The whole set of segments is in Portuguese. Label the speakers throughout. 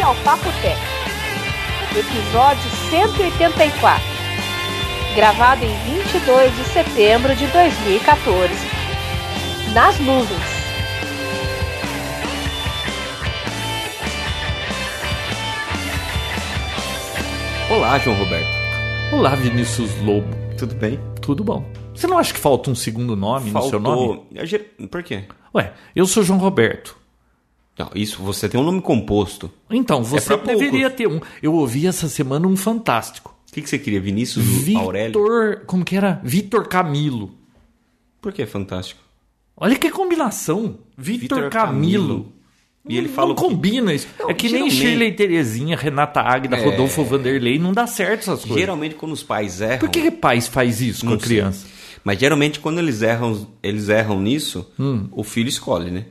Speaker 1: Bem-vindo ao Papo Tech, episódio 184, gravado em 22 de setembro de 2014, nas nuvens.
Speaker 2: Olá, João Roberto.
Speaker 3: Olá, Vinícius Lobo.
Speaker 2: Tudo bem?
Speaker 3: Tudo bom? Você não acha que falta um segundo nome no seu nome?
Speaker 2: É Por quê?
Speaker 3: Ué, eu sou João Roberto.
Speaker 2: Não, isso, você tem um nome composto.
Speaker 3: Então, você
Speaker 2: pra poucos.
Speaker 3: deveria ter um. Eu ouvi essa semana um fantástico.
Speaker 2: O que, que você queria? Vinícius Aurélio?
Speaker 3: Vitor. Como que era? Vitor Camilo.
Speaker 2: Por que fantástico?
Speaker 3: Olha que combinação. Vitor Camilo.
Speaker 2: Camilo. E ele
Speaker 3: Não-
Speaker 2: fala
Speaker 3: Não combina isso.
Speaker 2: Não,
Speaker 3: é que nem Shirley Terezinha, Renata Águida,
Speaker 2: É.
Speaker 3: Rodolfo Vanderlei. Não dá certo essas coisas.
Speaker 2: Geralmente quando os pais erram...
Speaker 3: Por que, que pais faz isso com
Speaker 2: Não
Speaker 3: a
Speaker 2: sei.
Speaker 3: criança?
Speaker 2: Mas geralmente quando eles erram, eles erram nisso,
Speaker 3: Hum.
Speaker 2: o filho escolhe, né?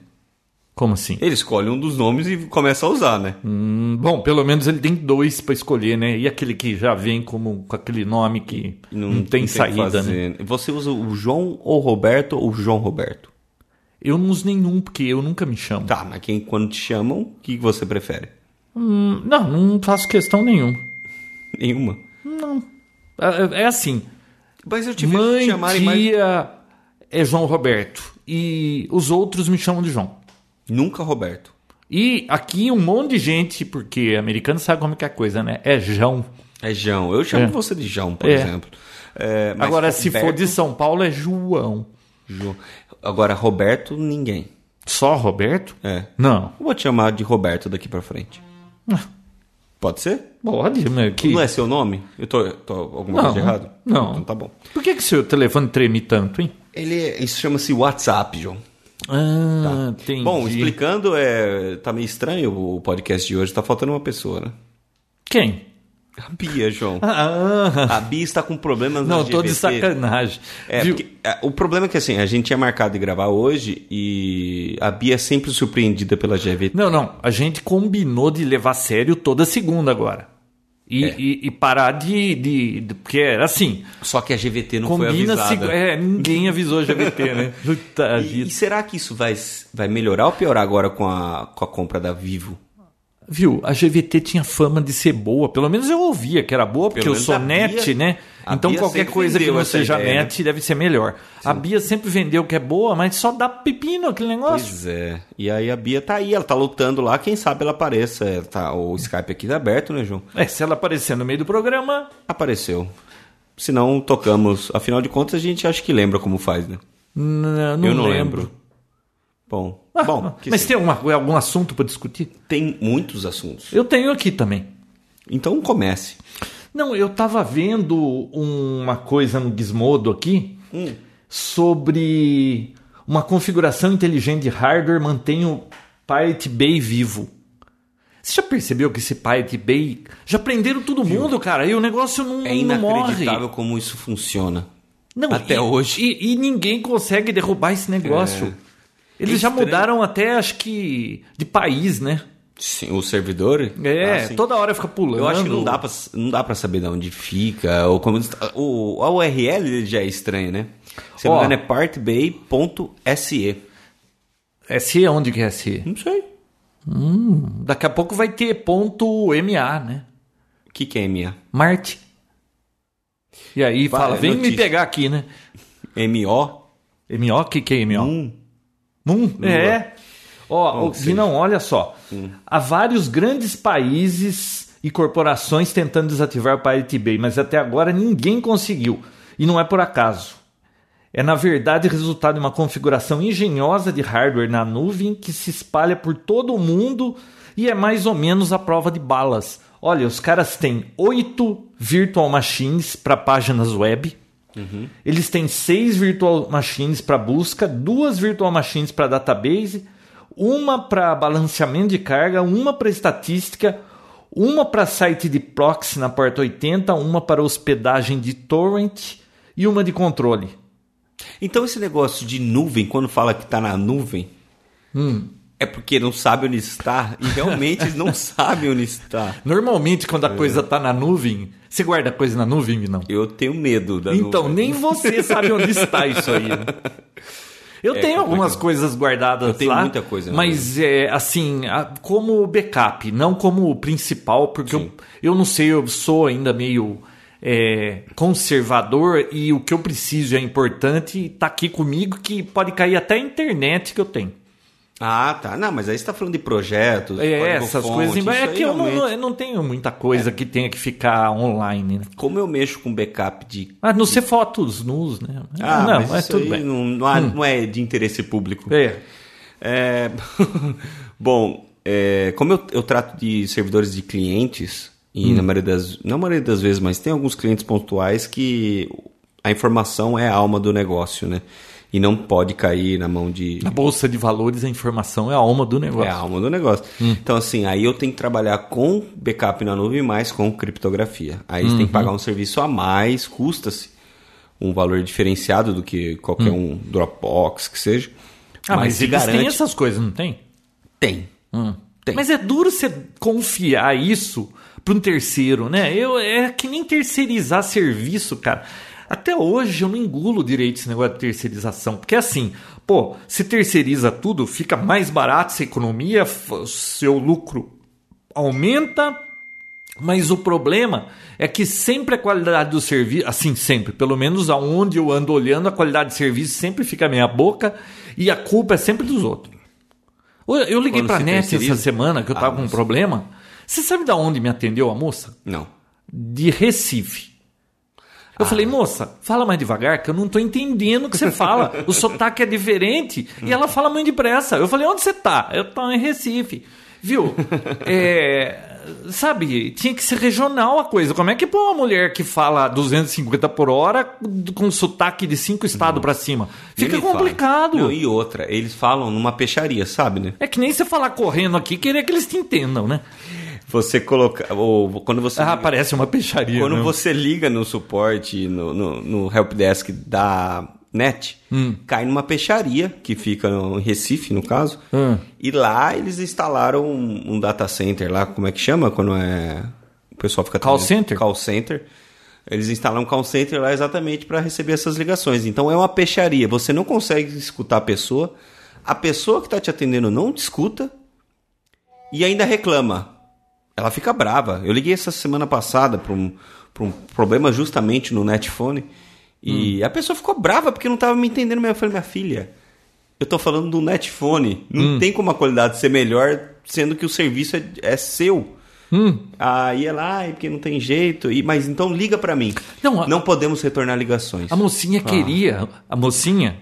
Speaker 3: Como assim?
Speaker 2: Ele escolhe um dos nomes e começa a usar, né?
Speaker 3: Hum, Bom, pelo menos ele tem dois pra escolher, né? E aquele que já vem como com aquele nome que
Speaker 2: E
Speaker 3: não, tem
Speaker 2: o que
Speaker 3: saída, né?
Speaker 2: fazer. Você usa o João ou Roberto ou João Roberto?
Speaker 3: Eu não uso nenhum, porque eu nunca me chamo.
Speaker 2: Tá, mas quem, quando te chamam, o que você prefere?
Speaker 3: Hum, não, não faço questão nenhuma.
Speaker 2: Nenhuma.
Speaker 3: É, é assim,
Speaker 2: Mas eu te
Speaker 3: mãe,
Speaker 2: chamarem mais...
Speaker 3: tia é João Roberto. E os outros me chamam de João.
Speaker 2: Nunca Roberto.
Speaker 3: E aqui um monte de gente, porque americano sabe como que é a coisa, né? É João.
Speaker 2: É João. Eu chamo
Speaker 3: É.
Speaker 2: você de João, por
Speaker 3: É.
Speaker 2: exemplo. É,
Speaker 3: Agora, se for
Speaker 2: Roberto-
Speaker 3: de São Paulo, é João.
Speaker 2: João. Agora, Roberto, ninguém.
Speaker 3: Só Roberto?
Speaker 2: É.
Speaker 3: Não.
Speaker 2: Eu vou te chamar de Roberto daqui pra frente.
Speaker 3: Ah.
Speaker 2: Pode ser?
Speaker 3: Pode, mas que...
Speaker 2: Não é seu nome? Eu tô, tô alguma
Speaker 3: Não,
Speaker 2: coisa de errado?
Speaker 3: não.
Speaker 2: Então tá bom.
Speaker 3: Por que, que seu telefone treme tanto, hein?
Speaker 2: Ele, é- isso chama-se WhatsApp, João.
Speaker 3: Ah, entendi.
Speaker 2: Bom, explicando, é, tá meio estranho o podcast de hoje. Tá faltando uma pessoa, né?
Speaker 3: Quem?
Speaker 2: A Bia, João.
Speaker 3: Ah,
Speaker 2: A Bia está com problemas na
Speaker 3: não, tô de sacanagem.
Speaker 2: É, porque, é, o problema é que assim, a gente tinha marcado de gravar hoje e a Bia é sempre surpreendida pela GVT.
Speaker 3: Não, não. A gente combinou de levar a sério toda segunda agora. E,
Speaker 2: É.
Speaker 3: e- e parar de, de, de- Porque era assim.
Speaker 2: Só que a GVT não foi
Speaker 3: combina
Speaker 2: avisada.
Speaker 3: seg- É, ninguém avisou a GVT, né? Puta
Speaker 2: E,
Speaker 3: vida.
Speaker 2: e será que isso vai, vai melhorar ou piorar agora com a, com a compra da Vivo?
Speaker 3: Viu? A GVT tinha fama de ser boa. Pelo menos eu ouvia que era boa, porque
Speaker 2: Pelo
Speaker 3: eu sou net, né?
Speaker 2: A
Speaker 3: Então
Speaker 2: Bia
Speaker 3: qualquer coisa que não
Speaker 2: essa
Speaker 3: seja
Speaker 2: ideia, né?
Speaker 3: net deve ser melhor. A Bia sempre vendeu que é boa, mas só dá pepino aquele negócio.
Speaker 2: Pois é. E aí a Bia tá aí, ela tá lutando lá, quem sabe ela apareça. Ela Tá, o Skype aqui tá aberto, né, João?
Speaker 3: É, se ela aparecer no meio do programa,
Speaker 2: Apareceu. Se não, tocamos. Afinal de contas, a gente acha que lembra como faz, né?
Speaker 3: n- não
Speaker 2: Eu não
Speaker 3: lembro.
Speaker 2: lembro. Bom,
Speaker 3: Ah,
Speaker 2: bom
Speaker 3: mas
Speaker 2: sim.
Speaker 3: tem alguma- algum assunto para discutir?
Speaker 2: tem muitos assuntos.
Speaker 3: Eu tenho aqui também.
Speaker 2: Então comece.
Speaker 3: Não, eu tava vendo uma coisa no Gizmodo aqui
Speaker 2: Hum.
Speaker 3: sobre uma configuração inteligente de hardware mantém o Pirate Bay vivo. Você já percebeu que esse Pirate Bay já prenderam todo mundo, cara? E o negócio não,
Speaker 2: É
Speaker 3: não morre.
Speaker 2: inacreditável como isso funciona.
Speaker 3: Não,
Speaker 2: Até
Speaker 3: e-
Speaker 2: hoje.
Speaker 3: E, e ninguém consegue derrubar esse negócio. Eles já
Speaker 2: É estranho.
Speaker 3: mudaram até, acho que, de país, né?
Speaker 2: Sim, o servidor?
Speaker 3: É,
Speaker 2: Ah,
Speaker 3: toda hora fica pulando.
Speaker 2: Eu acho que não dá pra, não dá pra saber de onde fica. Ou como, o, a URL já é estranha, né? Se não me engano é partbay.se.
Speaker 3: SE, onde que é SE?
Speaker 2: Não sei.
Speaker 3: Daqui a pouco vai ter ponto MA, né?
Speaker 2: O que, que é MA?
Speaker 3: Marte. E aí
Speaker 2: Vai,
Speaker 3: fala, vem me
Speaker 2: notícia.
Speaker 3: pegar aqui, né?
Speaker 2: MO?
Speaker 3: MO, o que, que é MO?
Speaker 2: Hum.
Speaker 3: Moon? É. Ó,
Speaker 2: Bom,
Speaker 3: o-
Speaker 2: que
Speaker 3: Vinão, olha só. Há vários grandes países e corporações tentando desativar o Pirate Bay, mas até agora ninguém conseguiu. E não é por acaso. É, na verdade, resultado de uma configuração engenhosa de hardware na nuvem que se espalha por todo o mundo e é mais ou menos a prova de balas. Olha, os caras têm oito virtual machines para páginas web. Eles têm seis virtual machines para busca, duas virtual machines para database, uma para balanceamento de carga, uma para estatística, uma para site de proxy na porta 80, uma para hospedagem de torrent e uma de controle.
Speaker 2: Então esse negócio de nuvem, quando fala que tá na nuvem, é porque não sabe onde está. E realmente não sabem onde está.
Speaker 3: Normalmente, quando a coisa está na nuvem, você guarda a coisa na nuvem, não?
Speaker 2: Eu tenho medo da
Speaker 3: Então,
Speaker 2: nuvem.
Speaker 3: nem você sabe onde está isso aí. né? Eu
Speaker 2: É,
Speaker 3: tenho algumas
Speaker 2: complicado.
Speaker 3: coisas guardadas
Speaker 2: Eu tenho
Speaker 3: lá,
Speaker 2: muita coisa, né?
Speaker 3: mas é assim, como backup, não como principal, porque eu, eu não sei, eu sou ainda meio é, conservador e o que eu preciso é importante, tá aqui comigo que pode cair até a internet que eu tenho.
Speaker 2: Ah, tá. Não, mas aí você tá falando de projetos.
Speaker 3: É, essas
Speaker 2: fonte,
Speaker 3: coisas. É que eu não, eu não tenho muita coisa que tenha que ficar online, né?
Speaker 2: Como eu mexo com backup de.
Speaker 3: A não ser fotos nus, né?
Speaker 2: Ah,
Speaker 3: não,
Speaker 2: mas
Speaker 3: mas
Speaker 2: isso
Speaker 3: tudo bem.
Speaker 2: Não, não, há- não é de interesse público.
Speaker 3: É.
Speaker 2: É, Bom, é, como eu, eu trato de servidores de clientes, e na maioria das. Na maioria das vezes, mas tem alguns clientes pontuais que a informação é a alma do negócio, né? E não pode cair na mão de.
Speaker 3: Na bolsa de valores, a informação é a alma do
Speaker 2: É
Speaker 3: negócio.
Speaker 2: a alma do negócio. Então, assim, aí eu tenho que trabalhar com backup na nuvem mais com criptografia. Aí você tem que pagar um serviço a mais, custa-se um valor diferenciado do que qualquer um Dropbox que seja.
Speaker 3: Ah, mas,
Speaker 2: se
Speaker 3: eles têm essas coisas, não tem?
Speaker 2: Tem. Tem.
Speaker 3: Mas é duro você confiar isso para um terceiro, né? Eu, é que nem terceirizar serviço, cara. Até hoje eu não engulo direito esse negócio de terceirização. Porque assim, pô, se terceiriza tudo, fica mais barato, essa economia, seu lucro aumenta, mas o problema é que sempre a qualidade do serviço, assim, sempre, pelo menos aonde eu ando olhando, a qualidade de serviço sempre fica meia boca e a culpa é sempre dos outros. Eu- liguei pra
Speaker 2: se
Speaker 3: NET essa semana que eu
Speaker 2: Ah,
Speaker 3: tava com um problema. Você sabe da onde me atendeu a moça?
Speaker 2: Não.
Speaker 3: De Recife. Eu falei, moça, fala mais devagar, que eu não tô entendendo o que você fala. O sotaque é diferente. E ela fala muito depressa. Eu falei, onde você tá? Eu tô em Recife. Viu? É, sabe, tinha que ser regional a coisa. Como é que pô uma mulher que fala 250 por hora com sotaque de cinco estados pra cima? Fica
Speaker 2: fala.
Speaker 3: complicado.
Speaker 2: Não, e outra, eles falam numa peixaria, sabe, né?
Speaker 3: É que nem você falar correndo aqui, querer que eles te entendam, né?
Speaker 2: Você coloca. Ou quando você.
Speaker 3: Ah,
Speaker 2: liga-
Speaker 3: parece uma peixaria.
Speaker 2: Quando
Speaker 3: né?
Speaker 2: você liga no suporte, no, no, no helpdesk da NET,
Speaker 3: Hum.
Speaker 2: cai numa peixaria, que fica no, em Recife, no caso.
Speaker 3: Hum.
Speaker 2: E lá eles instalaram um, um data center lá, como é que chama? Quando é. O pessoal fica.
Speaker 3: Call center?
Speaker 2: Call center. Eles instalam um call center lá exatamente para receber essas ligações. Então é uma peixaria. Você não consegue escutar a pessoa. A pessoa que está te atendendo não te escuta e ainda reclama. Ela fica brava. Eu liguei essa semana passada para um, pra um problema justamente no netphone. E a pessoa ficou brava porque não estava me entendendo. Eu falei, minha filha, eu tô falando do netphone. Não tem como a qualidade ser melhor, sendo que o serviço é, é seu. Aí ela, ai, porque não tem jeito. E, mas então liga para mim.
Speaker 3: Não, a-
Speaker 2: não podemos retornar ligações.
Speaker 3: A mocinha queria, a mocinha,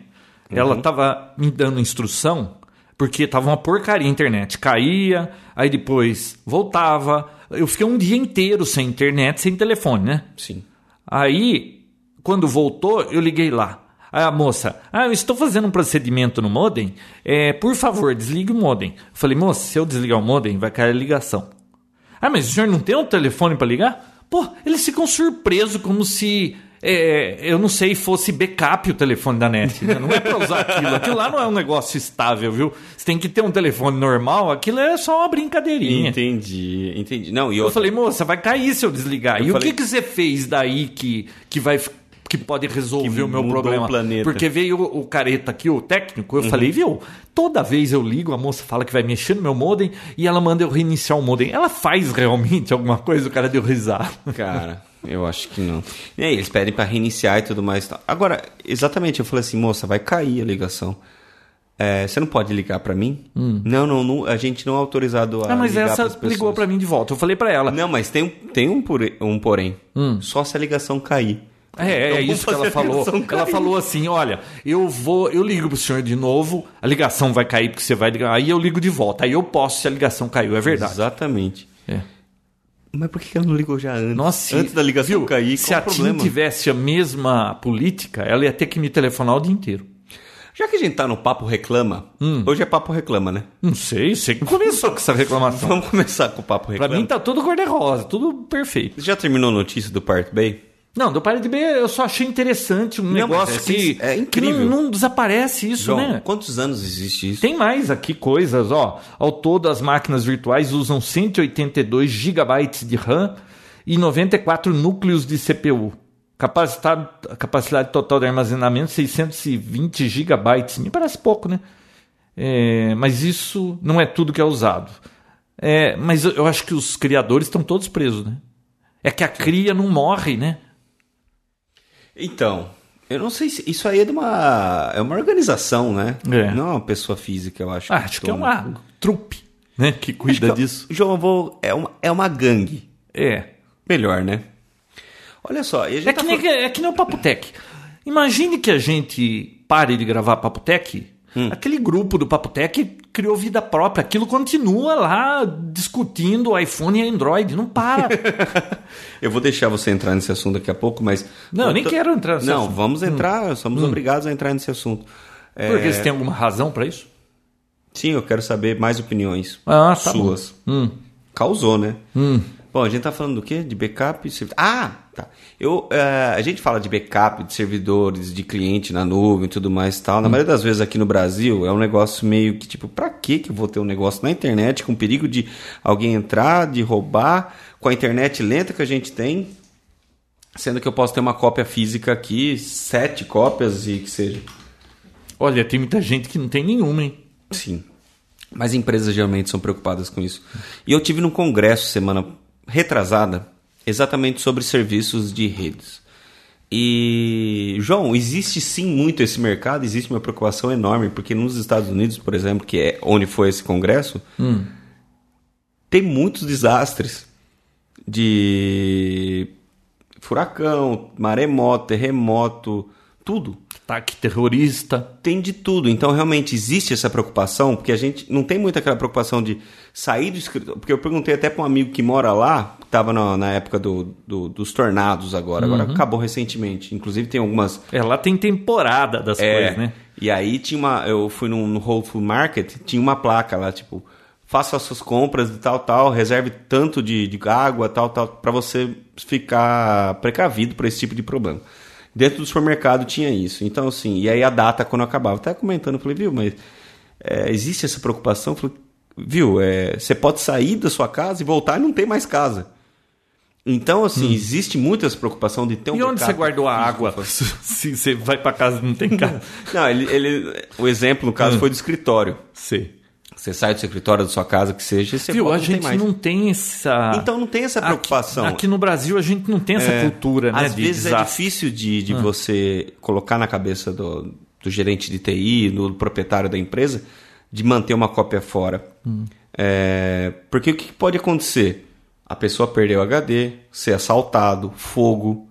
Speaker 3: ela
Speaker 2: Uhum.
Speaker 3: tava me dando instrução, porque tava uma porcaria a internet. Caía, aí depois voltava. Eu fiquei um dia inteiro sem internet, sem telefone, né?
Speaker 2: Sim.
Speaker 3: Aí, quando voltou, eu liguei lá. Aí a moça, ah, eu estou fazendo um procedimento no modem, é, por favor, desligue o modem. Eu falei, moça, se eu desligar o modem, vai cair a ligação. Ah, mas o senhor não tem um telefone para ligar? Pô, eles ficam surpresos como se, é, eu não sei, fosse backup o telefone da net. né? Não é para usar aquilo. Aquilo lá não é um negócio estável, viu? Você tem que ter um telefone normal, aquilo é só uma brincadeirinha.
Speaker 2: Entendi, entendi. Não, e
Speaker 3: Eu
Speaker 2: outra,
Speaker 3: falei, moça, vai cair se eu desligar.
Speaker 2: Eu
Speaker 3: e
Speaker 2: falei-
Speaker 3: o que, que você fez daí que, que vai que pode resolver
Speaker 2: Que
Speaker 3: o meu problema?
Speaker 2: o planeta. Uhum.
Speaker 3: Porque veio o, careta aqui, o técnico, eu falei, viu? Toda vez eu ligo, a moça fala que vai mexer no meu modem e ela manda eu reiniciar o modem. Ela faz realmente alguma coisa? O cara deu risada.
Speaker 2: Cara, eu acho que não. E aí, eles pedem pra reiniciar e tudo mais. Agora, exatamente, eu falei assim, moça, vai cair a ligação. É, você não pode ligar pra mim? Não, não, não, a gente não é autorizado a
Speaker 3: Hum. Ah, mas
Speaker 2: ligar
Speaker 3: essa ligou pra mim de volta. Eu falei pra ela.
Speaker 2: Não, mas tem, tem um, pore- um porém. Só se a ligação cair.
Speaker 3: É, é,
Speaker 2: Então
Speaker 3: é isso que ela falou. Ela
Speaker 2: cair.
Speaker 3: falou assim: olha, eu vou, eu ligo pro senhor de novo, a ligação vai cair porque você vai ligar, aí eu ligo de volta, aí eu posso se a ligação caiu, é verdade.
Speaker 2: Exatamente.
Speaker 3: É.
Speaker 2: Mas por que ela não ligou já antes?
Speaker 3: Nossa,
Speaker 2: antes da ligação
Speaker 3: viu?
Speaker 2: cair,
Speaker 3: se
Speaker 2: qual
Speaker 3: a
Speaker 2: problema?
Speaker 3: TIM tivesse a mesma política, ela ia ter que me telefonar o dia inteiro.
Speaker 2: Já que a gente tá no Papo Reclama,
Speaker 3: Hum.
Speaker 2: hoje é Papo Reclama, né?
Speaker 3: Não sei, você que começou com essa reclamação.
Speaker 2: Vamos começar com o Papo
Speaker 3: Pra
Speaker 2: Reclama.
Speaker 3: mim tá tudo cor-de-rosa, tudo perfeito.
Speaker 2: Você já terminou a notícia do Part Bay?
Speaker 3: Não, do Pirate Bay eu só achei interessante um
Speaker 2: Não,
Speaker 3: negócio
Speaker 2: é
Speaker 3: que,
Speaker 2: é incrível.
Speaker 3: que não, não desaparece isso,
Speaker 2: João,
Speaker 3: né?
Speaker 2: quantos anos existe isso?
Speaker 3: Tem mais aqui coisas, ó. Ao todo, as máquinas virtuais usam 182 GB de RAM e 94 núcleos de CPU. Capacidade, capacidade total de armazenamento 620 gigabytes. Me parece pouco, né? É, mas isso não é tudo que é usado. É, mas eu acho que os criadores estão todos presos, né? É que a cria não morre, né?
Speaker 2: Então, eu não sei se isso aí é de uma é uma organização, né?
Speaker 3: É.
Speaker 2: Não é uma pessoa física, eu acho.
Speaker 3: Ah, acho que é uma trupe, né? Que cuida
Speaker 2: que,
Speaker 3: disso.
Speaker 2: João, eu vou é uma é uma gangue.
Speaker 3: É.
Speaker 2: Melhor, né? Olha só,
Speaker 3: É
Speaker 2: tá
Speaker 3: que, nem,
Speaker 2: falando-
Speaker 3: é que nem o Papotec. Imagine que a gente pare de gravar Papotec.
Speaker 2: Hum.
Speaker 3: Aquele grupo do Papotec criou vida própria. Aquilo continua lá discutindo iPhone e Android. Não para.
Speaker 2: Eu vou deixar você entrar nesse assunto daqui a pouco, mas
Speaker 3: Não, eu nem quero entrar nesse
Speaker 2: Não,
Speaker 3: assunto. Hum.
Speaker 2: vamos entrar, somos obrigados a entrar nesse assunto. É,
Speaker 3: Porque você tem alguma razão para isso?
Speaker 2: Sim, eu quero saber mais opiniões
Speaker 3: Ah, tá
Speaker 2: suas.
Speaker 3: Hum.
Speaker 2: Causou, né?
Speaker 3: Hum.
Speaker 2: Bom, a gente tá falando do quê? De backup? e servi- Ah, tá. Eu, eh, a gente fala de backup, de servidores, de cliente na nuvem e tudo mais e tal. Na maioria das vezes aqui no Brasil é um negócio meio que tipo, pra que que eu vou ter um negócio na internet com perigo de alguém entrar, de roubar, com a internet lenta que a gente tem, sendo que eu posso ter uma cópia física aqui, sete cópias e que seja.
Speaker 3: Olha, tem muita gente que não tem nenhuma, hein?
Speaker 2: Sim. Mas empresas geralmente são preocupadas com isso. E eu tive num congresso semana retrasada exatamente sobre serviços de redes. E, João, existe sim muito esse mercado, existe uma preocupação enorme, porque nos Estados Unidos, por exemplo, que é onde foi esse congresso, tem muitos desastres de furacão, maremoto, terremoto, tudo
Speaker 3: Ataque terrorista.
Speaker 2: tem de tudo. Então, realmente existe essa preocupação, porque a gente não tem muito aquela preocupação de sair do escritório. Porque eu perguntei até para um amigo que mora lá, que estava na, na época do, do- dos tornados agora, agora acabou recentemente. Inclusive, tem algumas.
Speaker 3: É, lá tem temporada das
Speaker 2: É,
Speaker 3: coisas, né?
Speaker 2: E aí tinha uma. Eu fui no, no Whole Food Market, tinha uma placa lá, tipo. Faça as suas compras de tal, tal, reserve tanto de, de água, tal, tal, para você ficar precavido para esse tipo de problema. Dentro do supermercado tinha isso. Então, assim, e aí a data quando acabava. Eu Até comentando, eu falei, viu, mas é, existe essa preocupação? Eu falei, viu, é, você pode sair da sua casa e voltar e não tem mais casa. Então, assim, existe muito essa preocupação de ter um
Speaker 3: Hum. E onde você guardou a água? Se você vai pra casa e não tem casa.
Speaker 2: Não, ele, ele- o exemplo, no caso, foi do escritório.
Speaker 3: Sei.
Speaker 2: Você sai do escritório da sua casa, que seja, e você
Speaker 3: Viu, a
Speaker 2: não tem
Speaker 3: gente
Speaker 2: mais.
Speaker 3: não tem essa.
Speaker 2: Então não tem essa preocupação.
Speaker 3: Aqui, aqui no Brasil a gente não tem essa
Speaker 2: É,
Speaker 3: cultura, né?
Speaker 2: Às
Speaker 3: de
Speaker 2: vezes é
Speaker 3: desastre. Ah.
Speaker 2: difícil de, de você colocar na cabeça do, do gerente de TI, do proprietário da empresa, de manter uma cópia fora.
Speaker 3: Hum.
Speaker 2: É, porque o que pode acontecer? A pessoa perdeu o HD, ser assaltado, fogo.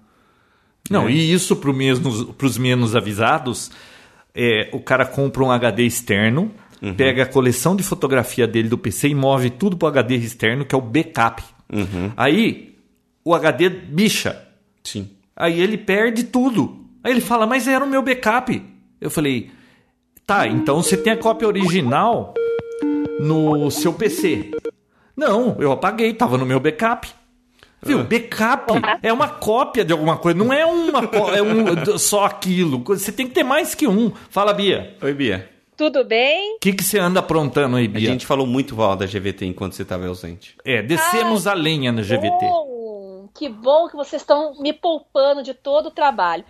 Speaker 3: Não,
Speaker 2: É.
Speaker 3: e isso para os menos avisados, é, o cara compra um HD externo,
Speaker 2: Uhum.
Speaker 3: pega a coleção de fotografia dele do PC e move tudo para o HD externo, que é o backup.
Speaker 2: Uhum.
Speaker 3: Aí o HD bicha.
Speaker 2: Sim.
Speaker 3: Aí ele perde tudo. Aí ele fala, mas era o meu backup. Eu falei, tá, então você tem a cópia original no seu PC. Não, eu apaguei, tava no meu backup. Viu? Backup é uma cópia de alguma coisa, não é uma é um, só aquilo. Você tem que ter mais que um. Fala, Bia.
Speaker 2: Oi, Bia.
Speaker 1: Tudo bem?
Speaker 3: O que, que você anda aprontando aí,
Speaker 2: A
Speaker 3: Bia?
Speaker 2: gente falou muito mal da GVT enquanto você estava ausente.
Speaker 3: É, descemos a lenha na GVT.
Speaker 1: Bom, que bom que vocês estão me poupando de todo o trabalho.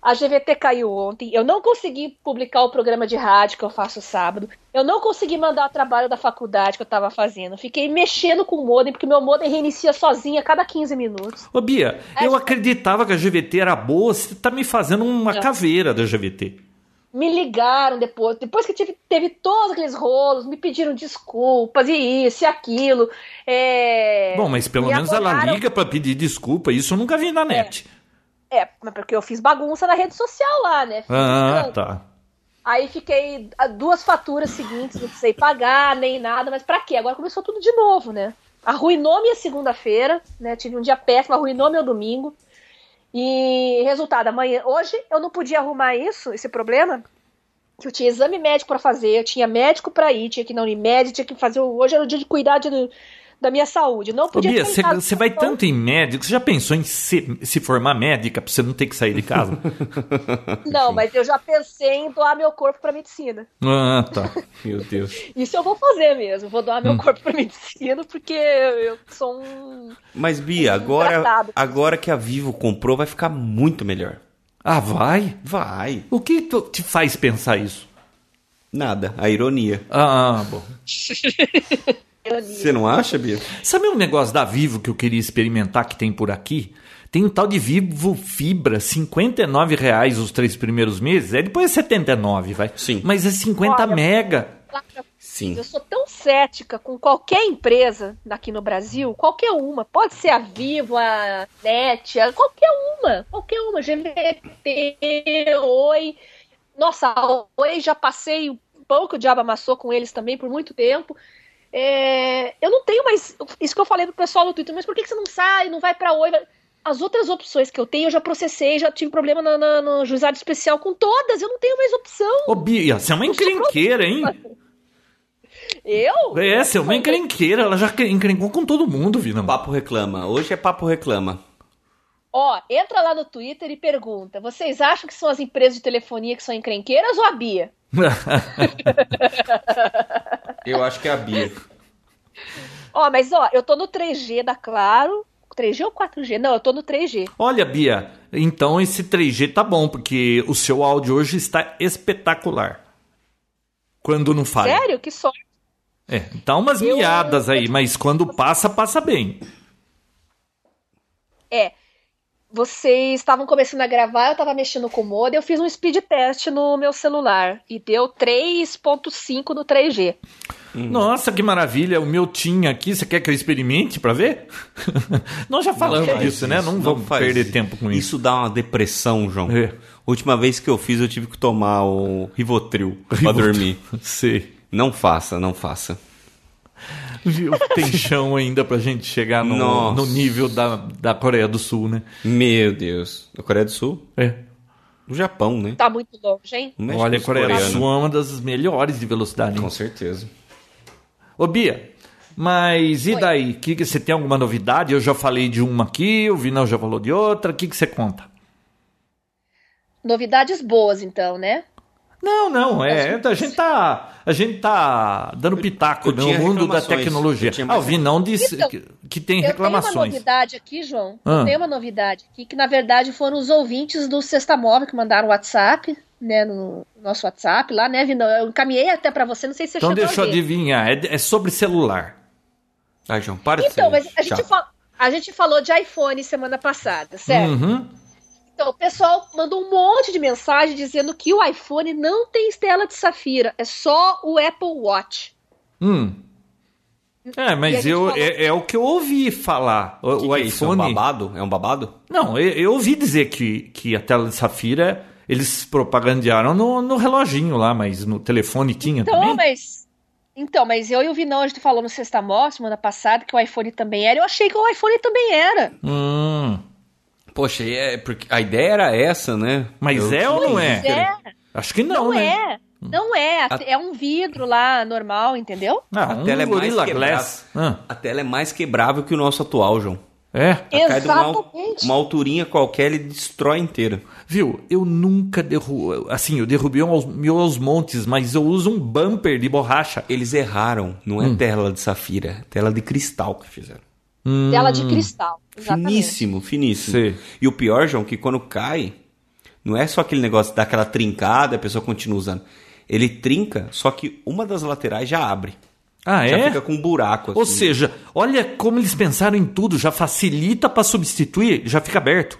Speaker 1: A GVT caiu ontem. Eu não consegui publicar o programa de rádio que eu faço sábado. Eu não consegui mandar o trabalho da faculdade que eu estava fazendo. Fiquei mexendo com o modem, porque meu modem reinicia sozinho a cada 15 minutos.
Speaker 3: Ô, Bia,
Speaker 1: É,
Speaker 3: eu acreditava que a GVT era boa, você tá me fazendo uma
Speaker 1: Não.
Speaker 3: caveira da GVT.
Speaker 1: Me ligaram depois, depois que tive- teve todos aqueles rolos, me pediram desculpas e isso e aquilo. É...
Speaker 3: Bom, mas pelo
Speaker 1: me
Speaker 3: menos ela liga pra pedir desculpa, isso eu nunca vi na net.
Speaker 1: É, mas porque eu fiz bagunça na rede social lá, né? Fiz
Speaker 3: Ah,
Speaker 1: escândalo.
Speaker 3: tá.
Speaker 1: Aí fiquei duas faturas seguintes, não precisei pagar nem nada, mas pra quê? Agora começou tudo de novo, né? Arruinou minha segunda-feira, né? Tive um dia péssimo, arruinou meu domingo. E resultado, amanhã, hoje eu não podia arrumar isso, esse problema, que eu tinha exame médico pra fazer, eu tinha médico pra ir, tinha que ir na Unimed, tinha que fazer. Hoje era o dia de cuidar de, da minha saúde. Não podia
Speaker 3: Bia, você vai tanto em médico, você já pensou em se, se formar médica pra você não ter que sair de casa?
Speaker 1: Não, mas eu já pensei em doar meu corpo pra medicina.
Speaker 3: ah, tá.
Speaker 2: Meu Deus.
Speaker 1: Isso eu vou fazer mesmo. Vou doar
Speaker 3: Hum.
Speaker 1: meu corpo pra medicina porque eu sou um.
Speaker 2: Mas, Bia, agora,
Speaker 1: Tratado.
Speaker 2: agora que a Vivo comprou, vai ficar muito melhor.
Speaker 3: Ah, vai?
Speaker 2: Vai.
Speaker 3: O que te faz pensar isso?
Speaker 2: Nada. A ironia.
Speaker 3: Ah, bom.
Speaker 2: Você não acha, Bia?
Speaker 3: Sabe um negócio da Vivo que eu queria experimentar que tem por aqui? Tem um tal de Vivo Fibra, 59 reais os três primeiros meses. Aí depois é 79, vai.
Speaker 2: Sim.
Speaker 3: Mas é 50
Speaker 1: Olha,
Speaker 3: mega.
Speaker 2: Sim.
Speaker 1: Eu sou tão cética com qualquer empresa aqui no Brasil, qualquer uma, pode ser a Vivo, a NET, a- qualquer uma, qualquer uma, GVT, Oi. Nossa, a Oi já passei um pouco de amassou com eles também por muito tempo. É, eu não tenho mais. Isso que eu falei pro pessoal no Twitter, mas por que, que você não sai, não vai pra Oi? vai- As outras opções que eu tenho, eu já processei, já tive problema na- na- no juizado especial com todas, eu não tenho mais opção.
Speaker 3: Ô, Bia, você é uma encrenqueira, hein?
Speaker 1: Eu?
Speaker 3: É, você é uma encrenqueira. Ela já encrencou com todo mundo, Vina.
Speaker 2: Papo reclama. Hoje é papo reclama.
Speaker 1: Ó, entra lá no Twitter e pergunta: vocês acham que são as empresas de telefonia que são encrenqueiras ou a Bia?
Speaker 2: Eu acho que é a Bia.
Speaker 1: Ó, mas ó, eu tô no 3G da Claro. 3G ou 4G? Não, eu tô no 3G.
Speaker 3: Olha, Bia, então esse 3G tá bom, porque o seu áudio hoje está espetacular. Quando não falha.
Speaker 1: Sério? Que sorte.
Speaker 3: É, tá umas
Speaker 1: Eu-
Speaker 3: miadas aí, mas quando passa, passa bem.
Speaker 1: É. Vocês estavam começando a gravar, eu tava mexendo com o modem, eu fiz um speed test no meu celular e deu 3.5 no 3G.
Speaker 3: Nossa, que maravilha. O meu tinha aqui, você quer que eu experimente pra ver? Nós já falamos disso, né?
Speaker 2: isso,
Speaker 3: Não vamos
Speaker 2: faz
Speaker 3: perder
Speaker 2: isso.
Speaker 3: tempo com isso.
Speaker 2: Isso dá uma depressão, João.
Speaker 3: É.
Speaker 2: Última vez que eu fiz, eu tive que tomar o Rivotril pra dormir.
Speaker 3: Sei.
Speaker 2: Não faça, não faça.
Speaker 3: Viu? Tem chão ainda pra gente chegar no, no nível da, da Coreia do Sul, né?
Speaker 2: Meu Deus. Da Coreia do Sul?
Speaker 3: É.
Speaker 2: Do Japão, né?
Speaker 1: Tá muito longe, hein?
Speaker 3: Olha, a Coreia do. Sul é uma das melhores de velocidade.
Speaker 2: Com certeza.
Speaker 3: Ô, Bia, mas e
Speaker 1: Oi.
Speaker 3: daí? Que, que você tem alguma novidade? Eu já falei de uma aqui, o Vinão já falou de outra. O que, que você conta?
Speaker 1: Novidades boas, então, né?
Speaker 3: Não, não, é, a gente tá, a gente tá dando pitaco
Speaker 2: eu
Speaker 3: no mundo da
Speaker 2: reclamações.
Speaker 3: tecnologia. Ah, o Vinão disse
Speaker 1: Então,
Speaker 3: que, que tem
Speaker 1: Eu tenho uma
Speaker 3: reclamações.
Speaker 1: novidade aqui, João.
Speaker 3: Ah.
Speaker 1: Tenho uma novidade aqui, que na verdade foram os ouvintes do Sexta Móvel que mandaram o WhatsApp, né, no nosso WhatsApp lá, né, Vinão? Eu encaminhei até pra você, não sei se você
Speaker 3: Então
Speaker 1: chegou
Speaker 3: deixa eu adivinhar, é, é sobre celular.
Speaker 2: Ai, João, para de
Speaker 1: Então,
Speaker 2: ser
Speaker 1: mas a gente, a gente falou de iPhone semana passada, certo?
Speaker 3: Uhum.
Speaker 1: Então, o pessoal mandou um monte de mensagem dizendo que o iPhone não tem tela de safira, é só o Apple Watch.
Speaker 3: Hum. É, mas eu,
Speaker 1: falou-
Speaker 3: é, é o que eu ouvi falar. O,
Speaker 2: Que
Speaker 3: o
Speaker 2: que é isso? É um
Speaker 3: iPhone.
Speaker 2: babado? É um babado?
Speaker 3: Não, eu, eu ouvi dizer que, que a tela de safira eles propagandearam no, no reloginho lá, mas no telefone tinha
Speaker 1: Então,
Speaker 3: também.
Speaker 1: mas. Então, mas eu e o Vinão, a gente falou no Sexta Móvel semana passada que o iPhone também era. Eu achei que o iPhone também era.
Speaker 3: Hum.
Speaker 2: Poxa, é porque a ideia era essa, né?
Speaker 3: Mas
Speaker 2: Eu
Speaker 3: é ou não é?
Speaker 1: É,
Speaker 3: Acho que não,
Speaker 1: não,
Speaker 3: né?
Speaker 1: é. Não é. É um vidro lá normal, entendeu?
Speaker 3: Ah,
Speaker 2: A
Speaker 3: um
Speaker 2: tela é mais.
Speaker 3: Glass. Ah,
Speaker 2: A tela é mais quebrável que o nosso atual, João.
Speaker 3: é?
Speaker 2: Ela cai de uma,
Speaker 1: Exatamente.
Speaker 2: uma alturinha qualquer, ele destrói inteira.
Speaker 3: Viu? Eu nunca derrubei. Assim, eu derrubei um aos, meu aos montes, mas eu uso um bumper de borracha.
Speaker 2: Eles erraram, não é
Speaker 3: Hum.
Speaker 2: tela de safira, é tela de cristal que fizeram.
Speaker 1: Tela de cristal. Exatamente.
Speaker 2: Finíssimo, finíssimo.
Speaker 3: Sei.
Speaker 2: E o pior, João, que quando cai, não é só aquele negócio daquela trincada, a pessoa continua usando. Ele trinca, só que uma das laterais já abre.
Speaker 3: Ah,
Speaker 2: Já
Speaker 3: é?
Speaker 2: fica com um buraco.
Speaker 3: Ou
Speaker 2: assim.
Speaker 3: seja, olha como eles pensaram em tudo, já facilita pra substituir, já fica aberto.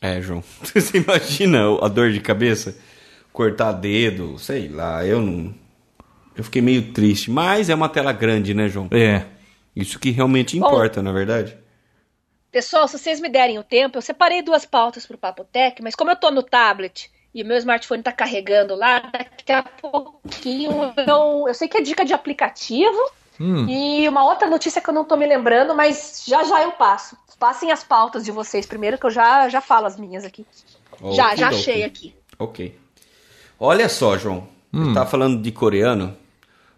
Speaker 2: É, João. Você imagina a dor de cabeça? Cortar dedo, sei lá, eu não. Eu fiquei meio triste. Mas é uma tela grande, né, João?
Speaker 3: É.
Speaker 2: Isso que realmente
Speaker 1: Bom.
Speaker 2: importa, na verdade.
Speaker 1: Pessoal, se vocês me derem o tempo, eu separei duas pautas pro Papotec, mas como eu tô no tablet e o meu smartphone tá carregando lá, daqui a pouquinho eu, eu sei que é dica de aplicativo
Speaker 3: Hum.
Speaker 1: e uma outra notícia que eu não tô me lembrando, mas já já eu passo. Passem as pautas de vocês primeiro, que eu já, já falo as minhas aqui. já, já achei aqui.
Speaker 2: Ok. Olha só, João.
Speaker 3: Hum.
Speaker 2: Eu tava falando de coreano,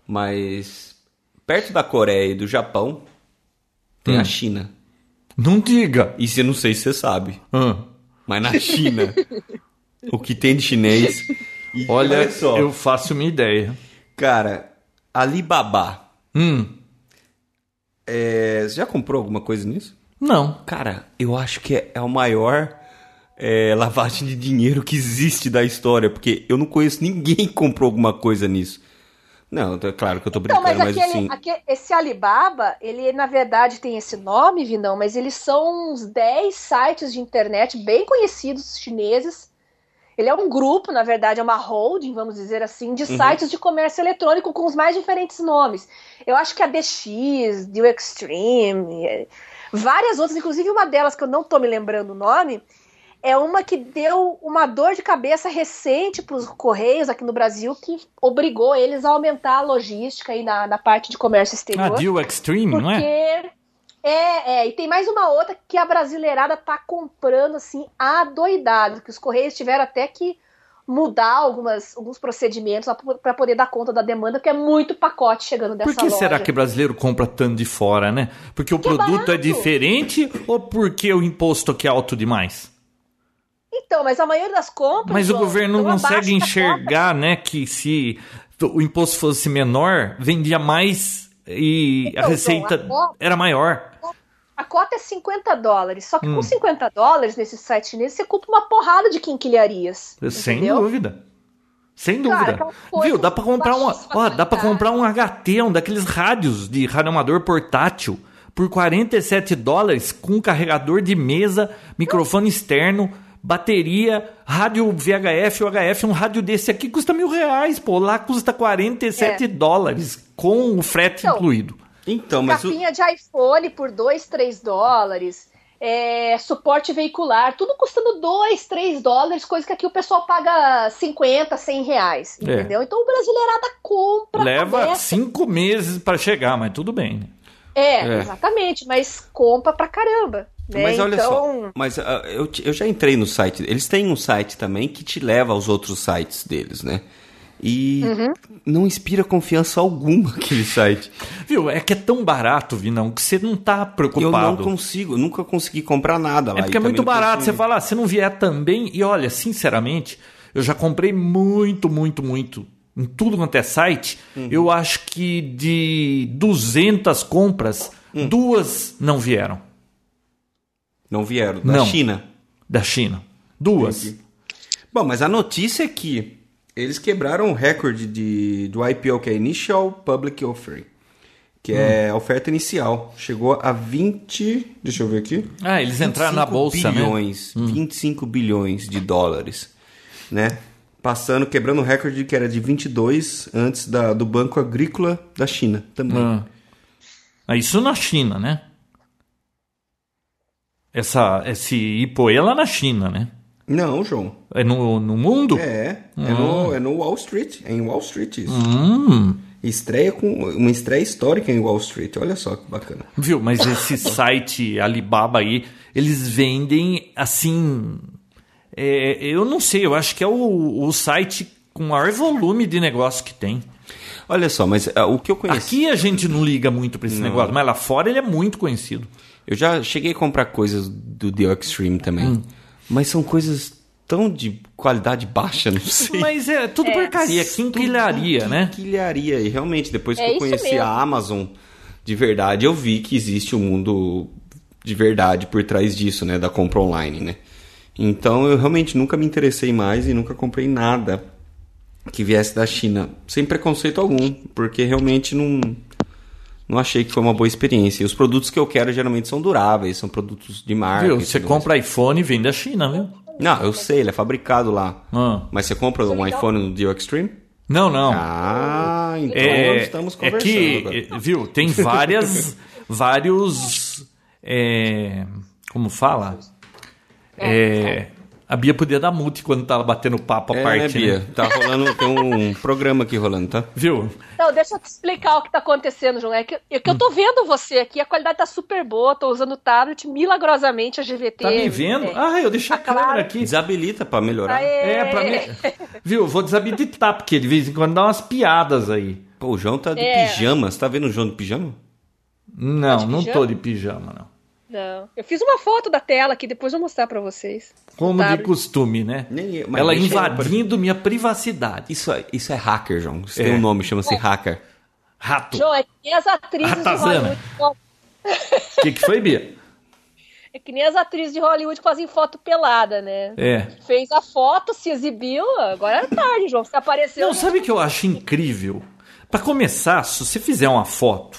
Speaker 2: mas perto da Coreia e do Japão tem
Speaker 3: Hum.
Speaker 2: a China.
Speaker 3: Não diga.
Speaker 2: Isso eu não sei se você sabe.
Speaker 3: Ah.
Speaker 2: Mas na China, o que tem de chinês. E
Speaker 3: Olha,
Speaker 2: só,
Speaker 3: eu faço uma ideia.
Speaker 2: cara, Alibaba.
Speaker 3: Hum.
Speaker 2: É, você já comprou alguma coisa nisso?
Speaker 3: Não.
Speaker 2: Cara, eu acho que é, é o maior é, lavagem de dinheiro que existe da história, porque eu não conheço ninguém que comprou alguma coisa nisso. Não, é claro que eu tô brincando,
Speaker 1: mas
Speaker 2: mas,
Speaker 1: aquele,
Speaker 2: assim.
Speaker 1: aque- esse Alibaba, ele na verdade tem esse nome, Vinão, mas eles são uns 10 sites de internet bem conhecidos chineses. Ele é um grupo, na verdade, é uma holding, vamos dizer assim, de
Speaker 2: Uhum.
Speaker 1: sites de comércio eletrônico com os mais diferentes nomes. Eu acho que a DX, Deal Extreme, é, várias outras, inclusive uma delas que eu não tô me lembrando o nome, é uma que deu uma dor de cabeça recente para os Correios aqui no Brasil, que obrigou eles a aumentar a logística aí na, na parte de comércio
Speaker 3: Ah,
Speaker 1: exterior.
Speaker 3: Deal Extreme, não é?
Speaker 1: é, é, e tem mais uma outra que a brasileirada tá comprando assim adoidado, que os Correios tiveram até que mudar algumas, alguns procedimentos para poder dar conta da demanda, porque é muito pacote chegando dessa
Speaker 3: Por que
Speaker 1: loja.
Speaker 3: será que brasileiro compra tanto de fora, né? Porque o
Speaker 1: Porque é
Speaker 3: produto é
Speaker 1: barato.
Speaker 3: diferente ou porque o imposto aqui é alto demais?
Speaker 1: Então, mas a maioria das compras.
Speaker 3: Mas o
Speaker 1: João,
Speaker 3: governo não consegue enxergar, né, que se o imposto fosse menor, vendia mais e a
Speaker 1: Então,
Speaker 3: receita
Speaker 1: João, a-
Speaker 3: era maior.
Speaker 1: A cota é 50 dólares. Só que
Speaker 3: Hum.
Speaker 1: com 50 dólares nesse site chinês, você compra uma porrada de quinquilharias.
Speaker 3: Sem
Speaker 1: entendeu?
Speaker 3: dúvida. Sem
Speaker 1: Cara,
Speaker 3: dúvida.
Speaker 1: coisa
Speaker 3: Viu? Dá pra comprar um, ó, dá
Speaker 1: qualidade.
Speaker 3: comprar um HT, um daqueles rádios de radioamador portátil por 47 dólares com carregador de mesa, microfone externo, bateria, rádio VHF ou HF, um rádio desse aqui custa mil reais, pô. Lá custa 47 dólares com o frete
Speaker 1: É. Então,
Speaker 3: incluído.
Speaker 2: Então, mas o,
Speaker 1: Capinha de iPhone por 2, 3 dólares. é, suporte veicular, tudo custando 2, 3 dólares, coisa que aqui o pessoal paga 50, 100 reais.
Speaker 3: É.
Speaker 1: Entendeu? Então o brasileirada compra.
Speaker 3: Leva
Speaker 1: dessa.
Speaker 3: cinco meses pra chegar, mas tudo bem. né?
Speaker 1: É,
Speaker 2: É.
Speaker 1: exatamente, mas compra pra caramba. Né?
Speaker 2: Mas olha
Speaker 1: então,
Speaker 2: só, mas ah, eu, eu já entrei no site. Eles têm um site também que te leva aos outros sites deles, né? E
Speaker 1: Uhum.
Speaker 2: não inspira confiança alguma aquele site.
Speaker 3: Viu? É que é tão barato, Vinão, que você não tá
Speaker 2: Eu
Speaker 3: preocupado.
Speaker 2: não consigo, eu nunca consegui comprar nada lá.
Speaker 3: É porque é muito barato. Você fala, ah, se não vier também. E olha, sinceramente, eu já comprei muito, muito, muito. Em tudo quanto é site.
Speaker 2: Uhum.
Speaker 3: Eu acho que de 200 compras,
Speaker 2: Hum.
Speaker 3: duas não vieram.
Speaker 2: Não vieram, da
Speaker 3: Não.
Speaker 2: China.
Speaker 3: Da China. Duas.
Speaker 2: Entendi. Bom, mas a notícia é que eles quebraram o recorde de, do IPO, que é Initial Public Offering, que é a oferta inicial. Chegou a 20. Deixa eu ver aqui.
Speaker 3: Ah, eles entraram na
Speaker 2: 25
Speaker 3: bolsa, né?
Speaker 2: bilhões, 25 bilhões de dólares, né? Passando, quebrando o recorde que era de 22 antes da, do Banco Agrícola da China também.
Speaker 3: Ah, Isso na China, né? Essa, esse IPO é lá na China, né?
Speaker 2: Não, João.
Speaker 3: É no, no mundo?
Speaker 2: É, é, no, é no Wall Street. É em Wall Street isso.
Speaker 3: Hum.
Speaker 2: Estreia com uma estreia histórica em Wall Street. Olha só que bacana.
Speaker 3: Viu, mas esse site Alibaba aí, eles vendem assim. é, eu não sei, eu acho que é o, o site com maior volume de negócio que tem.
Speaker 2: Olha só, mas ah, o que eu conheci.
Speaker 3: Aqui a gente não liga muito pra esse negócio, mas lá fora ele é muito conhecido.
Speaker 2: Eu já cheguei a comprar coisas do The Extreme também.
Speaker 3: Hum.
Speaker 2: Mas são coisas tão de qualidade baixa, não sei.
Speaker 3: Mas é tudo porcaria, quinquilharia, né?
Speaker 2: Quinquilharia. E realmente, depois que
Speaker 1: É
Speaker 2: eu conheci
Speaker 1: mesmo.
Speaker 2: a Amazon de verdade, eu vi que existe um mundo de verdade por trás disso, né? Da compra online, né? Então eu realmente nunca me interessei mais e nunca comprei nada que viesse da China. Sem preconceito algum, porque realmente não. Não achei que foi uma boa experiência. E os produtos que eu quero geralmente são duráveis, são produtos de marca.
Speaker 3: Viu? Você
Speaker 2: tudo mais.
Speaker 3: compra iPhone e vem da China, viu?
Speaker 2: Não, eu sei, ele é fabricado lá.
Speaker 3: Ah.
Speaker 2: Mas você compra um iPhone no Dio Extreme?
Speaker 3: Não, não.
Speaker 2: Ah, então
Speaker 3: É,
Speaker 2: estamos
Speaker 3: é
Speaker 2: conversando
Speaker 3: que,
Speaker 2: agora.
Speaker 3: é, viu, tem várias, vários, é, como fala? É, a Bia podia dar mute quando tava batendo papo a
Speaker 2: É,
Speaker 3: parte,
Speaker 2: né, Bia?
Speaker 3: né?
Speaker 2: Tá rolando, tem um programa aqui rolando, tá?
Speaker 3: Viu?
Speaker 1: Não, deixa eu te explicar o que tá acontecendo, João. É que, é que eu
Speaker 3: Hum.
Speaker 1: tô vendo você aqui, a qualidade tá super boa, tô usando o tablet milagrosamente, a GVT.
Speaker 3: Tá me vendo?
Speaker 1: É.
Speaker 3: Ah, eu deixei a
Speaker 1: Tá
Speaker 3: câmera
Speaker 1: claro.
Speaker 3: aqui.
Speaker 2: Desabilita pra melhorar.
Speaker 1: Aê!
Speaker 3: É, pra mim. Viu, eu vou desabilitar, porque de vez em quando dá umas piadas aí.
Speaker 2: Pô, o João tá de
Speaker 1: É.
Speaker 2: pijama. Você tá vendo o João de pijama?
Speaker 3: Não,
Speaker 1: de
Speaker 3: não
Speaker 1: pijama?
Speaker 3: tô de pijama, não.
Speaker 1: Não. Eu fiz uma foto da tela aqui, depois eu vou mostrar pra vocês.
Speaker 3: Como de
Speaker 1: Claro.
Speaker 3: costume, né?
Speaker 2: Nem eu, mas
Speaker 3: Ela
Speaker 2: deixa eu-
Speaker 3: invadindo minha privacidade.
Speaker 2: Isso, é- isso é hacker, João. Isso
Speaker 3: É.
Speaker 2: tem um nome, chama-se hacker.
Speaker 3: Rato.
Speaker 1: João, é que nem as atrizes de
Speaker 3: Ratazana.
Speaker 1: Hollywood.
Speaker 3: O que, que foi, Bia?
Speaker 1: É que nem as atrizes de Hollywood fazem foto pelada, né?
Speaker 3: É.
Speaker 1: Fez a foto, se exibiu, agora é tarde, João. Você apareceu.
Speaker 3: Não, sabe o que eu acho incrível? Pra começar, se você fizer uma foto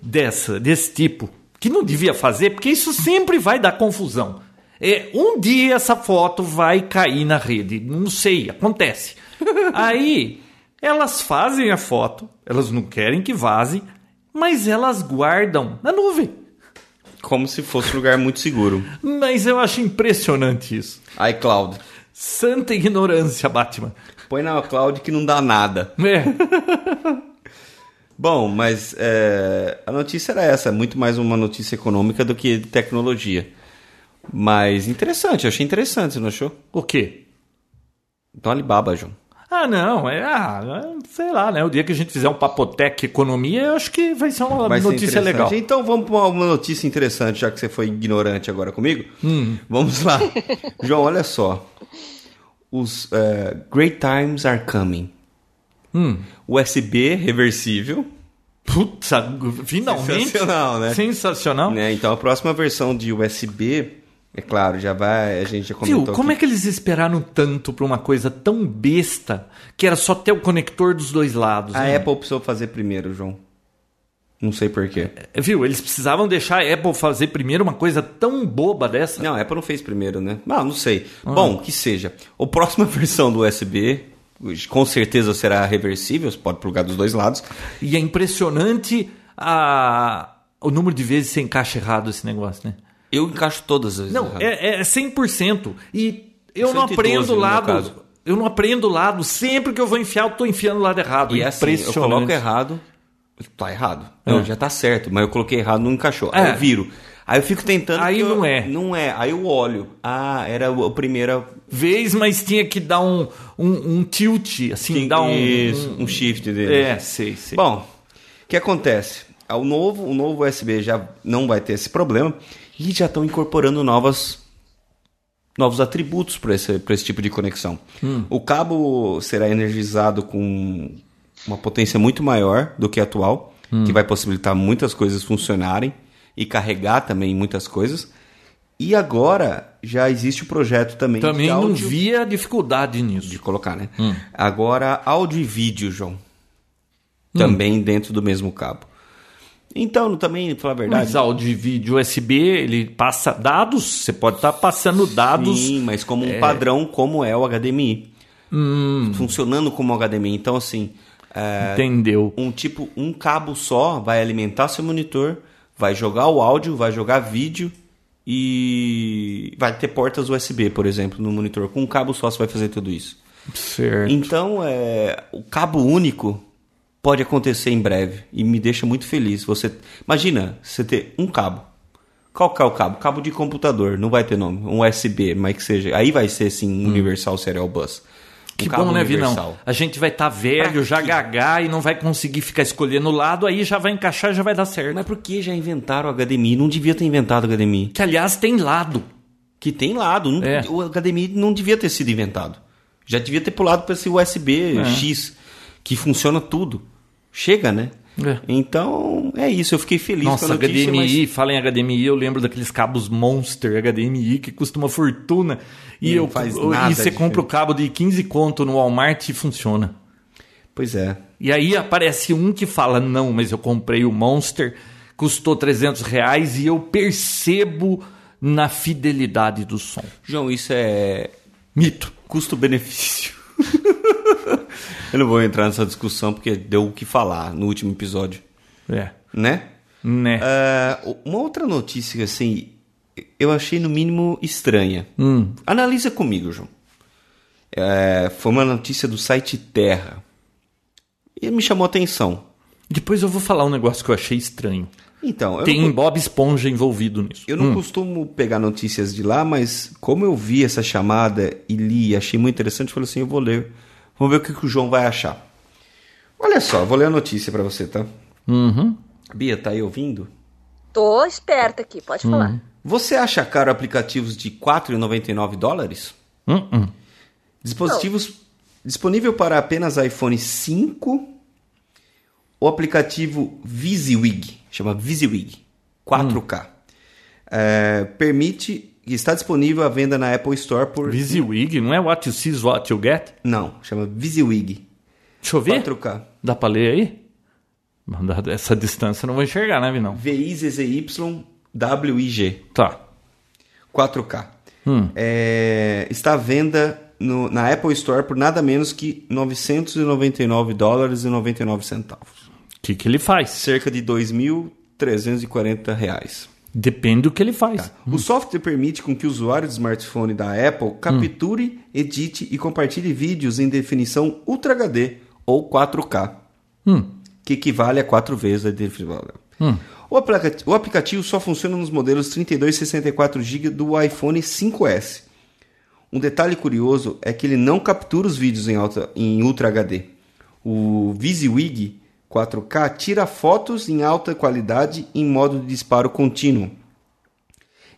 Speaker 3: dessa, desse tipo, que não devia fazer, porque isso sempre vai dar confusão. É, um dia essa foto vai cair na rede, não sei, acontece. Aí elas fazem a foto, elas não querem que vaze, mas elas guardam na nuvem.
Speaker 2: Como se fosse um lugar muito seguro.
Speaker 3: Mas eu acho impressionante isso.
Speaker 2: iCloud.
Speaker 3: Santa ignorância, Batman.
Speaker 2: Põe na iCloud que não dá nada.
Speaker 3: É.
Speaker 2: Bom, mas é, a notícia era essa, muito mais uma notícia econômica do que de tecnologia. Mas interessante, eu achei interessante, você não achou?
Speaker 3: O quê?
Speaker 2: Então Alibaba, João.
Speaker 3: Ah, não, é, ah, sei lá, né? O dia que a gente fizer um papotec economia, eu acho que vai ser uma
Speaker 2: Vai ser
Speaker 3: notícia
Speaker 2: interessante.
Speaker 3: legal.
Speaker 2: Então vamos para uma notícia interessante, já que você foi ignorante agora comigo.
Speaker 3: Hum.
Speaker 2: Vamos lá. João, olha só. Os é, Great Times Are Coming.
Speaker 3: Hum.
Speaker 2: USB reversível.
Speaker 3: Putz, finalmente.
Speaker 2: Sensacional, né?
Speaker 3: Sensacional.
Speaker 2: Né, Então a próxima versão de USB, é claro, já vai. A gente já comentou.
Speaker 3: Viu, como é que eles esperaram tanto pra uma coisa tão besta que era só ter o conector dos dois lados?
Speaker 2: A
Speaker 3: né?
Speaker 2: Apple precisou fazer primeiro, João. Não sei porquê.
Speaker 3: É, Viu, eles precisavam deixar a Apple fazer primeiro uma coisa tão boba dessa.
Speaker 2: Não, a Apple não fez primeiro, né? Não, não sei. Bom, que seja. A próxima versão do USB, com certeza será reversível, você pode plugar dos dois lados.
Speaker 3: E é impressionante a... o número de vezes que você encaixa errado esse negócio, né?
Speaker 2: Eu encaixo todas as vezes.
Speaker 3: Não,
Speaker 2: errado.
Speaker 3: é, é 100%. E eu não
Speaker 2: 112
Speaker 3: aprendo o lado. Eu não aprendo o lado. Sempre que eu vou enfiar, eu tô enfiando o lado errado.
Speaker 2: E é assim, eu coloco errado, tá errado. Não,
Speaker 3: É.
Speaker 2: já tá certo, mas eu coloquei errado, não encaixou. Aí
Speaker 3: É.
Speaker 2: eu viro. Aí eu fico tentando.
Speaker 3: Aí
Speaker 2: que eu-
Speaker 3: não é.
Speaker 2: Não é. Aí eu olho. Ah, era a primeira.
Speaker 3: Vez, mas tinha que dar um, um, um tilt, assim, dar um.
Speaker 2: Isso, um shift dele.
Speaker 3: É, sei, sei.
Speaker 2: Bom, o que acontece? O novo, o novo USB já não vai ter esse problema e já estão incorporando novas, novos atributos para esse, pra esse tipo de conexão. O cabo será energizado com uma potência muito maior do que a atual, que vai possibilitar muitas coisas funcionarem e carregar também muitas coisas. E agora já existe o projeto também,
Speaker 3: Também
Speaker 2: de
Speaker 3: não
Speaker 2: áudio-
Speaker 3: via dificuldade nisso.
Speaker 2: de colocar, né? Agora, áudio e vídeo, João. Também dentro do mesmo cabo. Então, também, pra falar a verdade.
Speaker 3: Mas áudio e vídeo USB, ele passa dados, você pode estar passando dados.
Speaker 2: Sim, mas como um padrão, como é o HDMI.
Speaker 3: Hum.
Speaker 2: Funcionando como HDMI. Então, assim, é,
Speaker 3: Entendeu?
Speaker 2: um tipo, um cabo só vai alimentar seu monitor, vai jogar o áudio, vai jogar vídeo e vai ter portas USB, por exemplo, no monitor. Com um cabo só você vai fazer tudo isso.
Speaker 3: Certo.
Speaker 2: Então, é, o cabo único pode acontecer em breve e me deixa muito feliz. Você imagina você ter um cabo. Qual que é o cabo? Cabo de computador, não vai ter nome, um USB, mas que seja. Aí vai ser sim Universal Serial Bus.
Speaker 3: Que bom, né, Vinão?
Speaker 2: universal.
Speaker 3: A gente vai estar velho,
Speaker 2: Pra
Speaker 3: já
Speaker 2: quê?
Speaker 3: gagá e não vai conseguir ficar escolhendo o lado, aí já vai encaixar e já vai dar certo.
Speaker 2: Mas por que já inventaram o HDMI? Não devia ter inventado o HDMI.
Speaker 3: Que aliás tem lado.
Speaker 2: Que tem lado, não-
Speaker 3: É.
Speaker 2: o HDMI não devia ter sido inventado. Já devia ter pulado para esse USB
Speaker 3: É.
Speaker 2: X, que funciona tudo. Chega, né?
Speaker 3: É.
Speaker 2: Então, é isso. Eu fiquei feliz
Speaker 3: Nossa,
Speaker 2: com a notícia,
Speaker 3: HDMI,
Speaker 2: mas...
Speaker 3: fala em HDMI, eu lembro daqueles cabos Monster HDMI que custa uma fortuna. E,
Speaker 2: Não
Speaker 3: eu,
Speaker 2: faz
Speaker 3: eu-
Speaker 2: nada
Speaker 3: e você compra o cabo de 15 conto no Walmart e funciona.
Speaker 2: Pois é.
Speaker 3: E aí aparece um que fala: não, mas eu comprei o Monster, custou 300 reais e eu percebo na fidelidade do som.
Speaker 2: João, isso é
Speaker 3: Mito.
Speaker 2: custo-benefício. eu não vou entrar nessa discussão porque deu o que falar no último episódio,
Speaker 3: É.
Speaker 2: né?
Speaker 3: Né?
Speaker 2: Ah, uma outra notícia, assim, eu achei no mínimo estranha.
Speaker 3: Hum.
Speaker 2: Analisa comigo, João. É, foi uma notícia do site Terra. E me chamou a atenção.
Speaker 3: Depois eu vou falar um negócio que eu achei estranho.
Speaker 2: Então, eu
Speaker 3: Tem
Speaker 2: não,
Speaker 3: Bob Esponja envolvido nisso.
Speaker 2: eu não costumo pegar notícias de lá, mas como eu vi essa chamada e li achei muito interessante, eu falei assim, eu vou ler. Vamos ver o que, que o João vai achar. Olha só, vou ler a notícia para você, tá?
Speaker 3: Uhum.
Speaker 2: Bia, tá aí ouvindo?
Speaker 1: Tô esperta aqui, pode
Speaker 3: Hum.
Speaker 1: falar.
Speaker 2: Você acha caro aplicativos de 4,99 dólares?
Speaker 3: Hum, hum.
Speaker 2: Dispositivos disponível para apenas iPhone 5. O aplicativo VisiWig, chama VisiWig 4K. É, permite está disponível à venda na Apple Store por
Speaker 3: VisiWig, não é what you see is what you get?
Speaker 2: não, chama VisiWig
Speaker 3: Deixa eu ver.
Speaker 2: 4K.
Speaker 3: Dá pra ler aí? Essa distância eu não vou enxergar, né, Vinão?
Speaker 2: V I Z Z Y W I G
Speaker 3: Tá.
Speaker 2: 4K.
Speaker 3: Hum.
Speaker 2: É, está à venda no- na Apple Store por nada menos que 999 dólares e 99 centavos.
Speaker 3: O que, que ele faz?
Speaker 2: Cerca de 2.340 reais.
Speaker 3: Depende do que ele faz.
Speaker 2: O software permite com que o usuário de smartphone da Apple capture, edite e compartilhe vídeos em definição Ultra HD ou 4K,
Speaker 3: Hum.
Speaker 2: que equivale a quatro vezes a definição. O, aplica- o aplicativo só funciona nos modelos 32 e 64 GB do iPhone 5S. Um detalhe curioso é que ele não captura os vídeos em, alta, em Ultra HD. O VisiWig 4K tira fotos em alta qualidade em modo de disparo contínuo.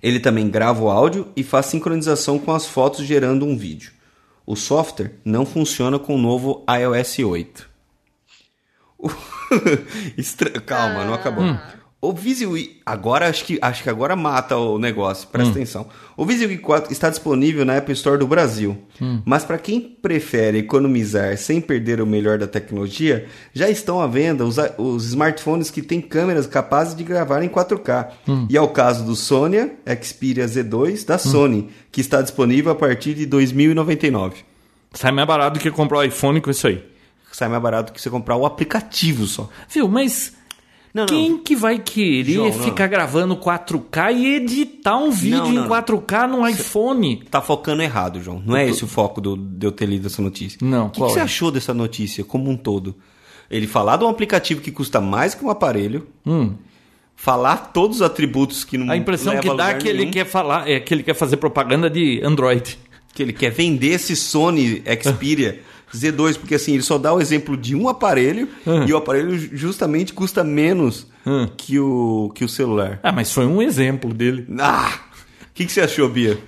Speaker 2: Ele também grava o áudio e faz sincronização com as fotos gerando um vídeo. O software não funciona com o novo iOS 8. O- Estra- Calma, não acabou. O VisiWig agora acho que acho que agora mata o negócio. Presta atenção. O VisiWig 4 está disponível na App Store do Brasil. Mas para quem prefere economizar sem perder o melhor da tecnologia, já estão à venda os, os smartphones que têm câmeras capazes de gravar em 4K. E é o caso do Sony Xperia Z2 da Sony, que está disponível a partir de 2099.
Speaker 3: Sai mais barato do que comprar o iPhone com isso aí.
Speaker 2: Sai mais barato que você comprar o aplicativo só.
Speaker 3: Viu, mas
Speaker 2: Não, não.
Speaker 3: quem que vai querer
Speaker 2: João, não.
Speaker 3: ficar gravando 4K e editar um vídeo
Speaker 2: Não, não,
Speaker 3: em
Speaker 2: não.
Speaker 3: 4K no iPhone?
Speaker 2: Tá focando errado, João. Não é esse o foco do, de eu ter lido essa notícia.
Speaker 3: Não,
Speaker 2: O que, que você
Speaker 3: é?
Speaker 2: achou dessa notícia como um todo? Ele falar de um aplicativo que custa mais que um aparelho,
Speaker 3: Hum.
Speaker 2: falar todos os atributos que não
Speaker 3: A impressão que dá é que ele
Speaker 2: nenhum,
Speaker 3: quer falar, é que ele quer fazer propaganda de Android.
Speaker 2: que ele quer vender esse Sony Xperia Z2, porque assim, ele só dá o exemplo de um aparelho
Speaker 3: Ah.
Speaker 2: e o aparelho justamente custa menos
Speaker 3: Ah.
Speaker 2: que, o, que o celular.
Speaker 3: Ah, mas foi um exemplo dele.
Speaker 2: Ah! O que, que você achou, Bia?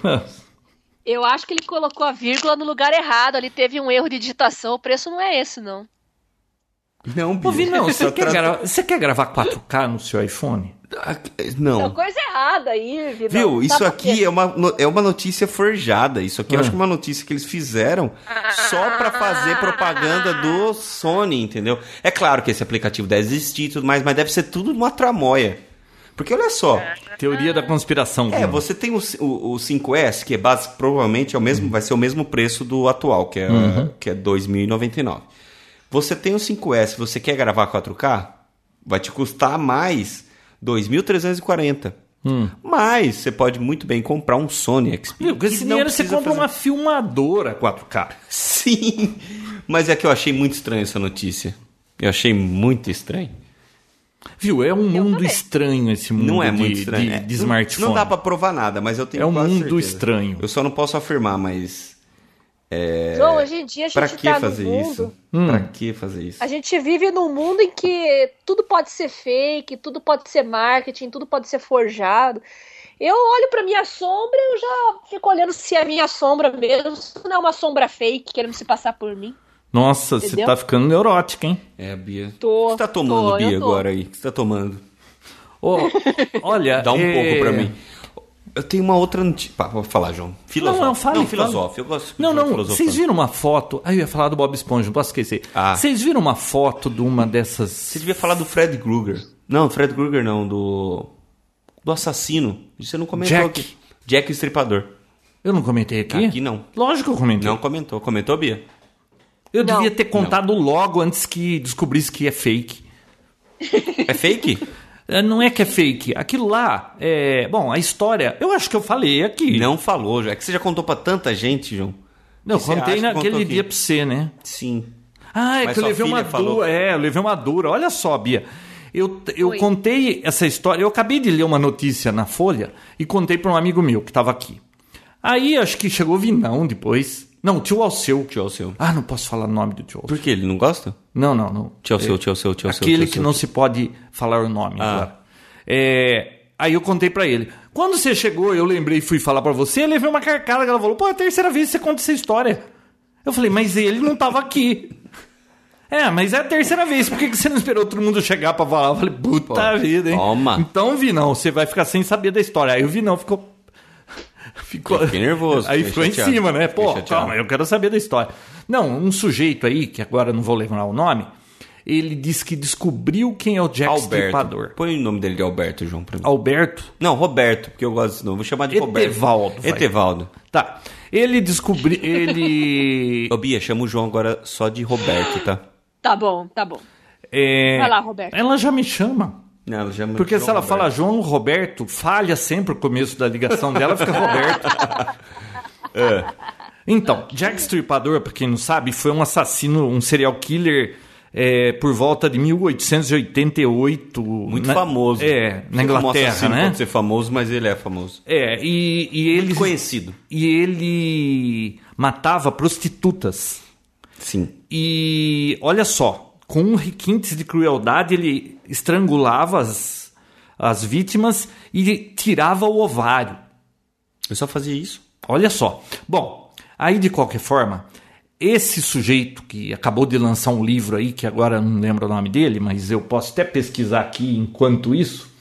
Speaker 1: Eu acho que ele colocou a vírgula no lugar errado. Ali teve um erro de digitação. O preço não é esse, não.
Speaker 2: Não, Bia.
Speaker 3: Ô, Vinão, você, quer
Speaker 2: tra-
Speaker 3: gra- você quer gravar 4K no seu iPhone?
Speaker 2: Ah,
Speaker 1: É
Speaker 2: Não.
Speaker 1: coisa errada aí, Vidal.
Speaker 2: Viu? Isso
Speaker 1: Sabe por
Speaker 2: aqui é uma, é uma notícia forjada. Isso aqui eu
Speaker 3: Ah.
Speaker 2: acho que é uma notícia que eles fizeram só pra fazer propaganda do Sony, entendeu? É claro que esse aplicativo deve existir e tudo mais, mas deve ser tudo uma tramóia. Porque olha só,
Speaker 3: Teoria da conspiração.
Speaker 2: é, você tem o, o, o 5S, que é base, provavelmente é o mesmo, vai ser o mesmo preço do atual, que é, que é 2.099. Você tem o 5S, você quer gravar 4K, vai te custar mais 2.340. Mas você pode muito bem comprar um Sony Xperia.
Speaker 3: Com esse
Speaker 2: não
Speaker 3: dinheiro você compra
Speaker 2: fazer-
Speaker 3: uma filmadora 4K.
Speaker 2: Sim, mas é que eu achei muito estranho essa notícia. Eu achei muito estranho.
Speaker 3: Viu, é um mundo estranho esse mundo
Speaker 2: Não é
Speaker 3: de,
Speaker 2: muito estranho.
Speaker 3: de,
Speaker 2: É,
Speaker 3: de
Speaker 2: não-
Speaker 3: smartphone.
Speaker 2: Não dá pra provar nada, mas eu tenho
Speaker 3: É um
Speaker 2: quase
Speaker 3: mundo
Speaker 2: certeza.
Speaker 3: estranho.
Speaker 2: Eu só não posso afirmar, mas
Speaker 1: João, hoje em dia a gente
Speaker 2: pra que
Speaker 1: tá
Speaker 2: fazer
Speaker 1: no mundo.
Speaker 2: isso?
Speaker 3: Hum.
Speaker 2: Pra que fazer isso?
Speaker 1: A gente vive num mundo em que tudo pode ser fake, tudo pode ser marketing, tudo pode ser forjado. Eu olho pra minha sombra e eu já fico olhando se é minha sombra mesmo, se não é uma sombra fake querendo se passar por mim.
Speaker 3: Nossa, você tá ficando neurótica, hein?
Speaker 2: É, Bia.
Speaker 1: Tô,
Speaker 2: o que você tá tomando,
Speaker 1: tô,
Speaker 2: Bia, agora aí? O que você tá tomando?
Speaker 3: Ô, olha.
Speaker 2: Dá um
Speaker 3: é,
Speaker 2: pouco pra mim. Eu tenho uma outra notícia. Pá, vou falar, João. Filosófico.
Speaker 3: Não, não, fale,
Speaker 2: Não, filosófico. Eu gosto de
Speaker 3: Não, não, vocês viram uma foto. Ah, eu ia falar do Bob Esponja, não posso esquecer.
Speaker 2: Ah.
Speaker 3: Vocês viram uma foto de uma dessas.
Speaker 2: Você devia falar do Fred Krueger. Não, Fred Krueger não, do. Do assassino. Você não comentou
Speaker 3: Jack.
Speaker 2: aqui. Jack o Estripador.
Speaker 3: Eu não comentei aqui?
Speaker 2: Aqui não.
Speaker 3: Lógico que eu comentei.
Speaker 2: Não comentou. Comentou, Bia?
Speaker 3: Eu
Speaker 1: Não.
Speaker 3: devia ter contado logo antes que descobrisse que é fake.
Speaker 2: É fake?
Speaker 3: É, Não é que é fake. Aquilo lá é. Bom, a história. Eu acho que eu falei aqui.
Speaker 2: não falou, já. É que você já contou pra tanta gente, João.
Speaker 3: Não, contei naquele dia pra você, né?
Speaker 2: Sim.
Speaker 3: Ah, é
Speaker 2: Mas
Speaker 3: que eu levei uma
Speaker 2: falou.
Speaker 3: dura. É, eu levei uma dura. Olha só, Bia. Eu, eu
Speaker 1: Oi.
Speaker 3: contei essa história. Eu acabei de ler uma notícia na Folha e contei para um amigo meu que estava aqui. Aí acho que chegou o Vinão depois Não, o tio Alceu.
Speaker 2: Tio Alceu.
Speaker 3: Ah, não posso falar o nome do tio Alceu.
Speaker 2: Por que? Ele não gosta?
Speaker 3: Não, não, não.
Speaker 2: Tio Alceu, tio Alceu, tio Alceu.
Speaker 3: Aquele
Speaker 2: tio
Speaker 3: que
Speaker 2: Alceu.
Speaker 3: não se pode falar o nome
Speaker 2: Ah.
Speaker 3: agora. É, aí eu contei pra ele. Quando você chegou, eu lembrei e fui falar pra você, eu levei uma carcada que ela falou, pô, é a terceira vez que você conta essa história. Eu falei, mas ele não tava aqui. É, mas é a terceira vez, por que que você não esperou todo mundo chegar pra falar? Eu falei, puta
Speaker 2: Pô,
Speaker 3: vida, hein?
Speaker 2: toma.
Speaker 3: Então, Vinão, você vai ficar sem saber da história. Aí o Vinão ficou... Ficou...
Speaker 2: Fiquei nervoso,
Speaker 3: Aí ficou em
Speaker 2: chateado,
Speaker 3: cima, né? Pô, calma, eu quero saber da história. Não, um sujeito aí, que agora não vou lembrar o nome, ele disse que descobriu quem é o Jack Stripador.
Speaker 2: Alberto. Põe o nome dele de Alberto, João, pra mim.
Speaker 3: Alberto.
Speaker 2: Não, Roberto, porque eu gosto desse nome. Vou chamar de Roberto.
Speaker 3: Etevaldo, vai.
Speaker 2: Etevaldo.
Speaker 3: Tá. Ele descobriu. Ele.
Speaker 2: Ô, Bia, chama o João agora só de Roberto, tá?
Speaker 1: Tá bom, tá bom.
Speaker 3: é,
Speaker 1: Vai lá, Roberto.
Speaker 3: Ela já me chama.
Speaker 2: Não,
Speaker 3: Porque se ela
Speaker 2: Roberto.
Speaker 3: fala João Roberto, falha sempre o começo da ligação dela, fica Roberto.
Speaker 2: É.
Speaker 3: Então, Jack Stripador, pra quem não sabe, foi um assassino, um serial killer é, por volta de 1888.
Speaker 2: Muito
Speaker 3: na-
Speaker 2: famoso.
Speaker 3: É, na
Speaker 2: como
Speaker 3: Inglaterra,
Speaker 2: assassino
Speaker 3: né?
Speaker 2: Pode ser famoso, mas ele é famoso.
Speaker 3: É, e, e ele.
Speaker 2: Muito conhecido.
Speaker 3: E ele matava prostitutas.
Speaker 2: Sim.
Speaker 3: E olha só, com requintes de crueldade, ele estrangulava as, as vítimas e tirava o ovário.
Speaker 2: Eu só fazia isso.
Speaker 3: Olha só. Bom, aí de qualquer forma, esse sujeito que acabou de lançar um livro aí, que agora não lembro o nome dele, mas eu posso até pesquisar aqui enquanto isso.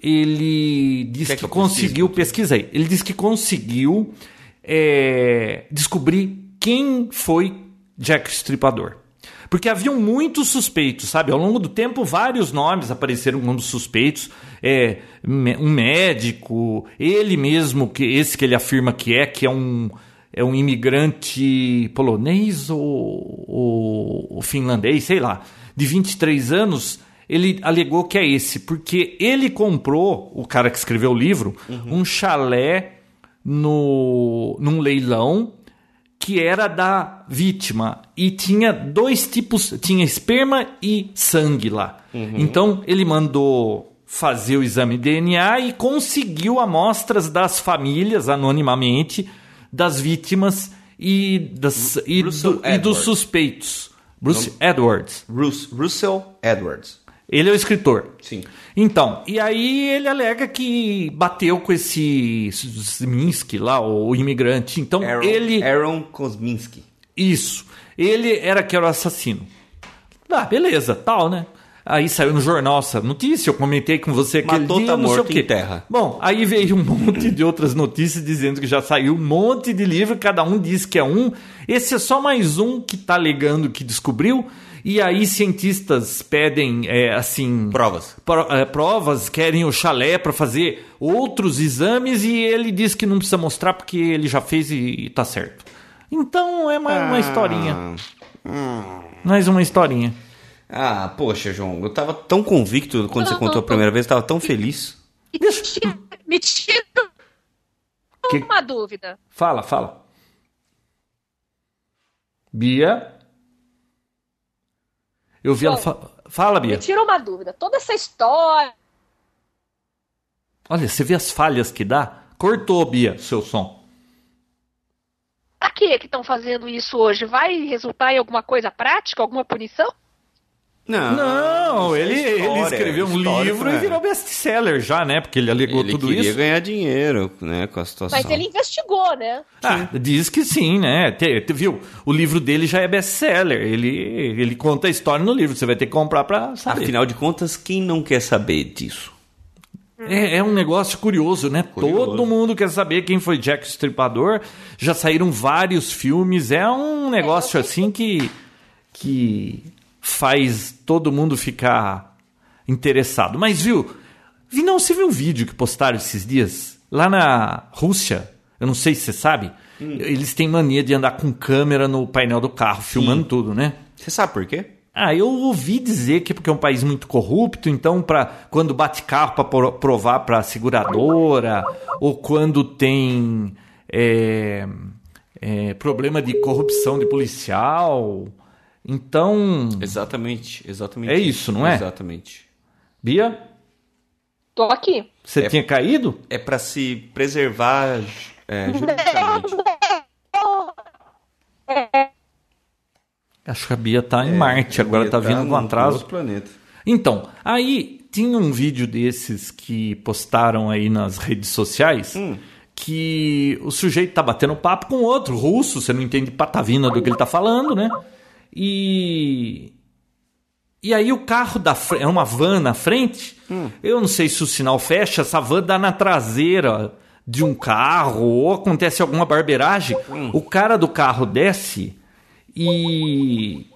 Speaker 3: Ele disse
Speaker 2: Quer
Speaker 3: que,
Speaker 2: que
Speaker 3: conseguiu, pesquisei. Ele disse que conseguiu é, descobrir quem foi Jack Stripador. Porque haviam muitos suspeitos, sabe? Ao longo do tempo, vários nomes apareceram como suspeitos. É, um médico, ele mesmo, que esse que ele afirma que é, que é um, é um imigrante polonês ou, ou- ou finlandês, sei lá, de 23 anos, ele alegou que é esse, porque ele comprou, o cara que escreveu o livro, um chalé no, num leilão que era da vítima e tinha dois tipos, tinha esperma e sangue lá. Então ele mandou fazer o exame de DNA e conseguiu amostras das famílias anonimamente das vítimas e, das, e, do- e dos suspeitos. Bruce Edwards.
Speaker 2: Rus Russell Edwards.
Speaker 3: Ele é o escritor.
Speaker 2: Sim.
Speaker 3: Então, e aí ele alega que bateu com esse Minsky lá, o imigrante. Então,
Speaker 2: Aaron,
Speaker 3: ele.
Speaker 2: Aaron Kosminski.
Speaker 3: Isso. Ele era que era o assassino. Ah, beleza, tal, né? Aí saiu no jornal essa notícia, eu comentei com você aquele
Speaker 2: Matou,
Speaker 3: dia,
Speaker 2: tá
Speaker 3: não sei o quê.
Speaker 2: terra.
Speaker 3: Bom, aí veio um monte de outras notícias dizendo que já saiu um monte de livro, cada um diz que é um. Esse é só mais um que tá alegando que descobriu. E aí cientistas pedem, é, assim...
Speaker 2: Provas.
Speaker 3: pro- é, provas, querem o chalé para fazer outros exames e ele diz que não precisa mostrar porque ele já fez e, e tá certo. Então é uma, uma historinha. Mais uma historinha.
Speaker 2: Ah, poxa, João, eu tava tão convicto quando você
Speaker 1: Não,
Speaker 2: contou a
Speaker 1: não,
Speaker 2: primeira vez, eu tava tão feliz.
Speaker 1: Me tira, me tira
Speaker 3: Que-
Speaker 1: uma dúvida.
Speaker 3: Fala, fala. Bia? Eu vi ela.
Speaker 1: Bom,
Speaker 3: Fa... Fala,
Speaker 1: Me
Speaker 3: Bia.
Speaker 1: tira uma dúvida. Toda essa história.
Speaker 3: Olha, você vê as falhas que dá? Cortou, Bia, seu som.
Speaker 1: Pra que estão fazendo isso hoje? Vai resultar em alguma coisa prática, alguma punição?
Speaker 2: Não,
Speaker 3: Não,
Speaker 2: é
Speaker 3: ele, ele
Speaker 2: história,
Speaker 3: escreveu um livro e virou best-seller já, né? Porque ele alegou
Speaker 2: Ele
Speaker 3: tudo
Speaker 2: queria
Speaker 3: isso.
Speaker 2: ganhar dinheiro, né, com a situação.
Speaker 1: Mas ele investigou, né?
Speaker 3: Ah, diz que sim, né? Te- te- viu? O livro dele já é best-seller. Ele, ele conta a história no livro. Você vai ter que comprar pra saber.
Speaker 2: Afinal de contas, quem não quer saber disso?
Speaker 3: É, é um negócio curioso, né?
Speaker 2: Curioso.
Speaker 3: Todo mundo quer saber quem foi Jack o Stripador. Já saíram vários filmes. É um negócio assim que, que faz todo mundo ficar interessado. Mas viu? Vi, não, você viu um vídeo que postaram esses dias? Lá na Rússia, eu não sei se você sabe, eles têm mania de andar com câmera no painel do carro, filmando tudo, né?
Speaker 2: Você sabe por quê?
Speaker 3: Ah, eu ouvi dizer que é porque é um país muito corrupto, então para quando bate carro para provar para seguradora ou quando tem é, é, problema de corrupção de policial, então
Speaker 2: Exatamente, exatamente.
Speaker 3: É isso, não é?
Speaker 2: Exatamente.
Speaker 3: Bia,
Speaker 1: Tô aqui.
Speaker 3: você
Speaker 2: É-
Speaker 3: tinha caído?
Speaker 2: É pra se preservar é, juridicamente.
Speaker 3: Acho que a Bia tá em Marte, agora
Speaker 2: Ia
Speaker 3: tá vindo
Speaker 2: num
Speaker 3: com atraso.
Speaker 2: outro planeta.
Speaker 3: Então, aí tinha um vídeo desses que postaram aí nas redes sociais
Speaker 2: Hum.
Speaker 3: que o sujeito tá batendo papo com outro russo, você não entende patavina do que ele tá falando, né? E e aí o carro da frente, é uma van na frente.
Speaker 2: Hum.
Speaker 3: Eu não sei se o sinal fecha, essa van dá na traseira de um carro ou acontece alguma barbeiragem.
Speaker 2: Hum.
Speaker 3: O cara do carro desce e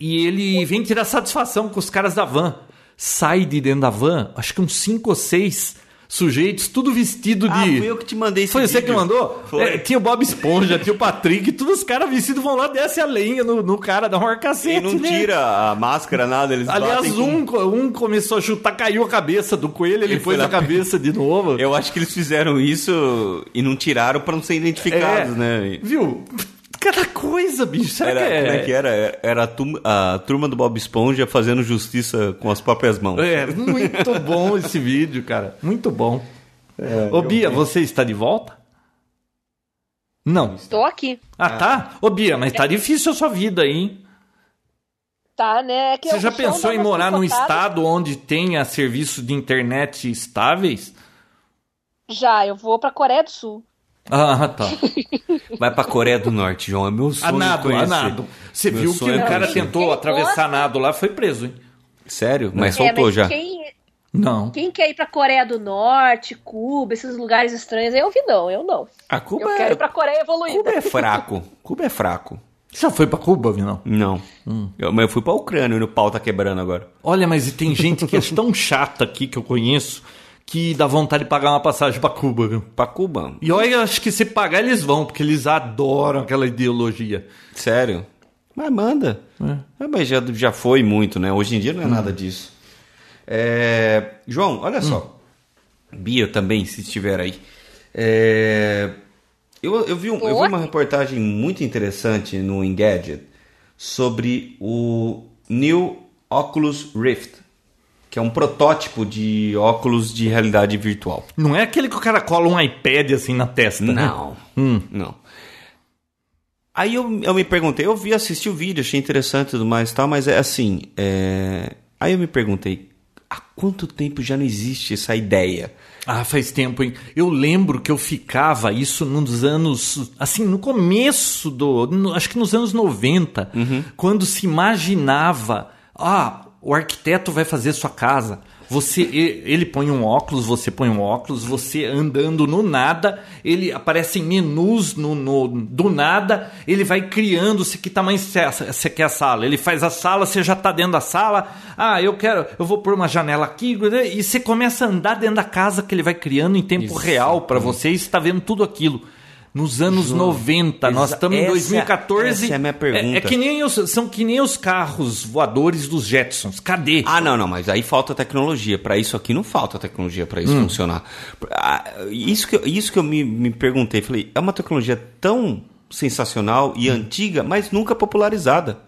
Speaker 3: e ele vem tirar satisfação com os caras da van. Sai de dentro da van, acho que uns cinco ou seis sujeitos, tudo vestido
Speaker 2: Ah,
Speaker 3: de.
Speaker 2: fui eu que te mandei esse
Speaker 3: Foi você
Speaker 2: vídeo.
Speaker 3: que mandou?
Speaker 2: Foi.
Speaker 3: É, tinha o Bob Esponja, tinha o Patrick, todos os caras vestidos vão lá, desce a lenha no, no cara, dá um
Speaker 2: E
Speaker 3: cacete,
Speaker 2: não
Speaker 3: né?
Speaker 2: tira a máscara, nada. Eles
Speaker 3: Aliás,
Speaker 2: batem com-
Speaker 3: um, co- um começou a chutar, caiu a cabeça do coelho, ele,
Speaker 2: Ele
Speaker 3: pôs
Speaker 2: foi
Speaker 3: a
Speaker 2: lá-
Speaker 3: cabeça de novo.
Speaker 2: Eu acho que eles fizeram isso e não tiraram pra não ser identificados,
Speaker 3: É,
Speaker 2: né?
Speaker 3: Viu? Cada coisa, bicho. Será
Speaker 2: Era,
Speaker 3: que é?
Speaker 2: Como é que era? Era a, tum- a turma do Bob Esponja fazendo justiça com as próprias mãos.
Speaker 3: É, muito bom esse vídeo, cara. Muito bom. Ô, Bia, você está de volta? Não.
Speaker 1: Tô aqui.
Speaker 3: Ah, tá? Ô, Bia, mas tá difícil a sua vida aí, hein?
Speaker 1: Tá, né? É que
Speaker 3: Você já pensou em morar num estado onde tenha serviços de internet estáveis?
Speaker 1: Já, eu vou pra Coreia do Sul.
Speaker 3: Ah, tá.
Speaker 2: Vai pra Coreia do Norte, João. É meu
Speaker 3: A
Speaker 2: sonho
Speaker 3: nado, a
Speaker 2: conhecer.
Speaker 3: nado. Você
Speaker 2: Meu
Speaker 3: viu que
Speaker 2: sonho é
Speaker 3: o cara
Speaker 2: conhecer.
Speaker 3: tentou
Speaker 1: Quem
Speaker 3: atravessar nado lá, foi preso, hein?
Speaker 2: Sério? Mas
Speaker 1: É,
Speaker 2: soltou
Speaker 1: mas
Speaker 2: já.
Speaker 1: Quem,
Speaker 3: Não.
Speaker 1: quem quer ir pra Coreia do Norte, Cuba, esses lugares estranhos, eu vi não, eu não.
Speaker 2: A Cuba
Speaker 1: Eu
Speaker 2: é...
Speaker 1: quero ir pra Coreia evoluída.
Speaker 2: Cuba é fraco. Cuba é fraco.
Speaker 3: Já foi pra Cuba, Vinão?
Speaker 2: Não.
Speaker 3: Hum.
Speaker 2: Eu, mas eu fui pra Ucrânia e o pau tá quebrando agora.
Speaker 3: Olha, mas e tem gente que é tão chata aqui que eu conheço que dá vontade de pagar uma passagem pra Cuba, viu?
Speaker 2: Pra Cuba?
Speaker 3: E olha, eu acho que se pagar eles vão, porque eles adoram aquela ideologia.
Speaker 2: Sério? Mas manda. É, mas já, já foi muito, né? Hoje em dia não é nada disso. É, João, olha só. Bia também, se estiver aí. É, eu, eu, vi um- eu vi uma reportagem muito interessante no Engadget sobre o New Oculus Rift, que é um protótipo de óculos de realidade virtual.
Speaker 3: Não é aquele que o cara cola um iPad assim na testa, né?
Speaker 2: Não. Não. Aí eu, eu me perguntei, eu vi, assisti o vídeo, achei interessante e tudo mais e tal, mas é assim. é, Aí eu me perguntei, há quanto tempo já não existe essa ideia?
Speaker 3: Ah, faz tempo, hein? Eu lembro que eu ficava isso nos anos. Assim, no começo do. no- acho que nos anos 90, quando se imaginava. Ah, o arquiteto vai fazer sua casa. Você, ele põe um óculos, você põe um óculos, você andando no nada, ele aparece em menus no, no- do nada, ele vai criando se que tamanho você você quer a sala. Ele faz a sala, você já está dentro da sala. Ah, eu quero, eu vou pôr uma janela aqui, né? e você começa a andar dentro da casa que ele vai criando em tempo
Speaker 2: Isso.
Speaker 3: real para você e está vendo tudo aquilo. Nos anos 90, nós estamos em
Speaker 2: essa-
Speaker 3: 2014.
Speaker 2: essa é a minha pergunta.
Speaker 3: É, que nem os, são que nem os carros voadores dos Jetsons. Cadê?
Speaker 2: Ah, não, não, mas aí falta tecnologia. Para isso aqui não falta tecnologia para isso funcionar. Ah, Isso que, eu- isso que eu me, me perguntei, falei, é uma tecnologia tão sensacional e antiga, mas nunca popularizada.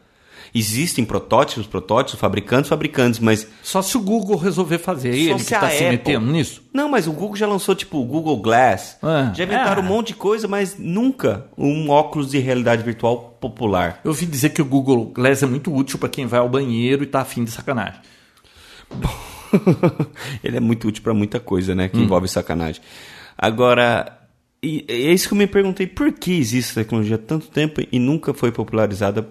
Speaker 2: Existem protótipos, protótipos, fabricantes, fabricantes, mas
Speaker 3: Só se o Google resolver fazer.
Speaker 2: Só
Speaker 3: Ele que está se
Speaker 2: Apple-
Speaker 3: metendo nisso.
Speaker 2: Não, mas o Google já lançou tipo o Google Glass.
Speaker 3: É.
Speaker 2: Já inventaram
Speaker 3: É.
Speaker 2: um monte de coisa, mas nunca um óculos de realidade virtual popular.
Speaker 3: Eu ouvi dizer que o Google Glass é muito útil para quem vai ao banheiro e tá afim de sacanagem.
Speaker 2: Ele é muito útil para muita coisa, né? Que envolve sacanagem. Agora, e é isso que eu me perguntei: por que existe essa tecnologia há tanto tempo e nunca foi popularizada?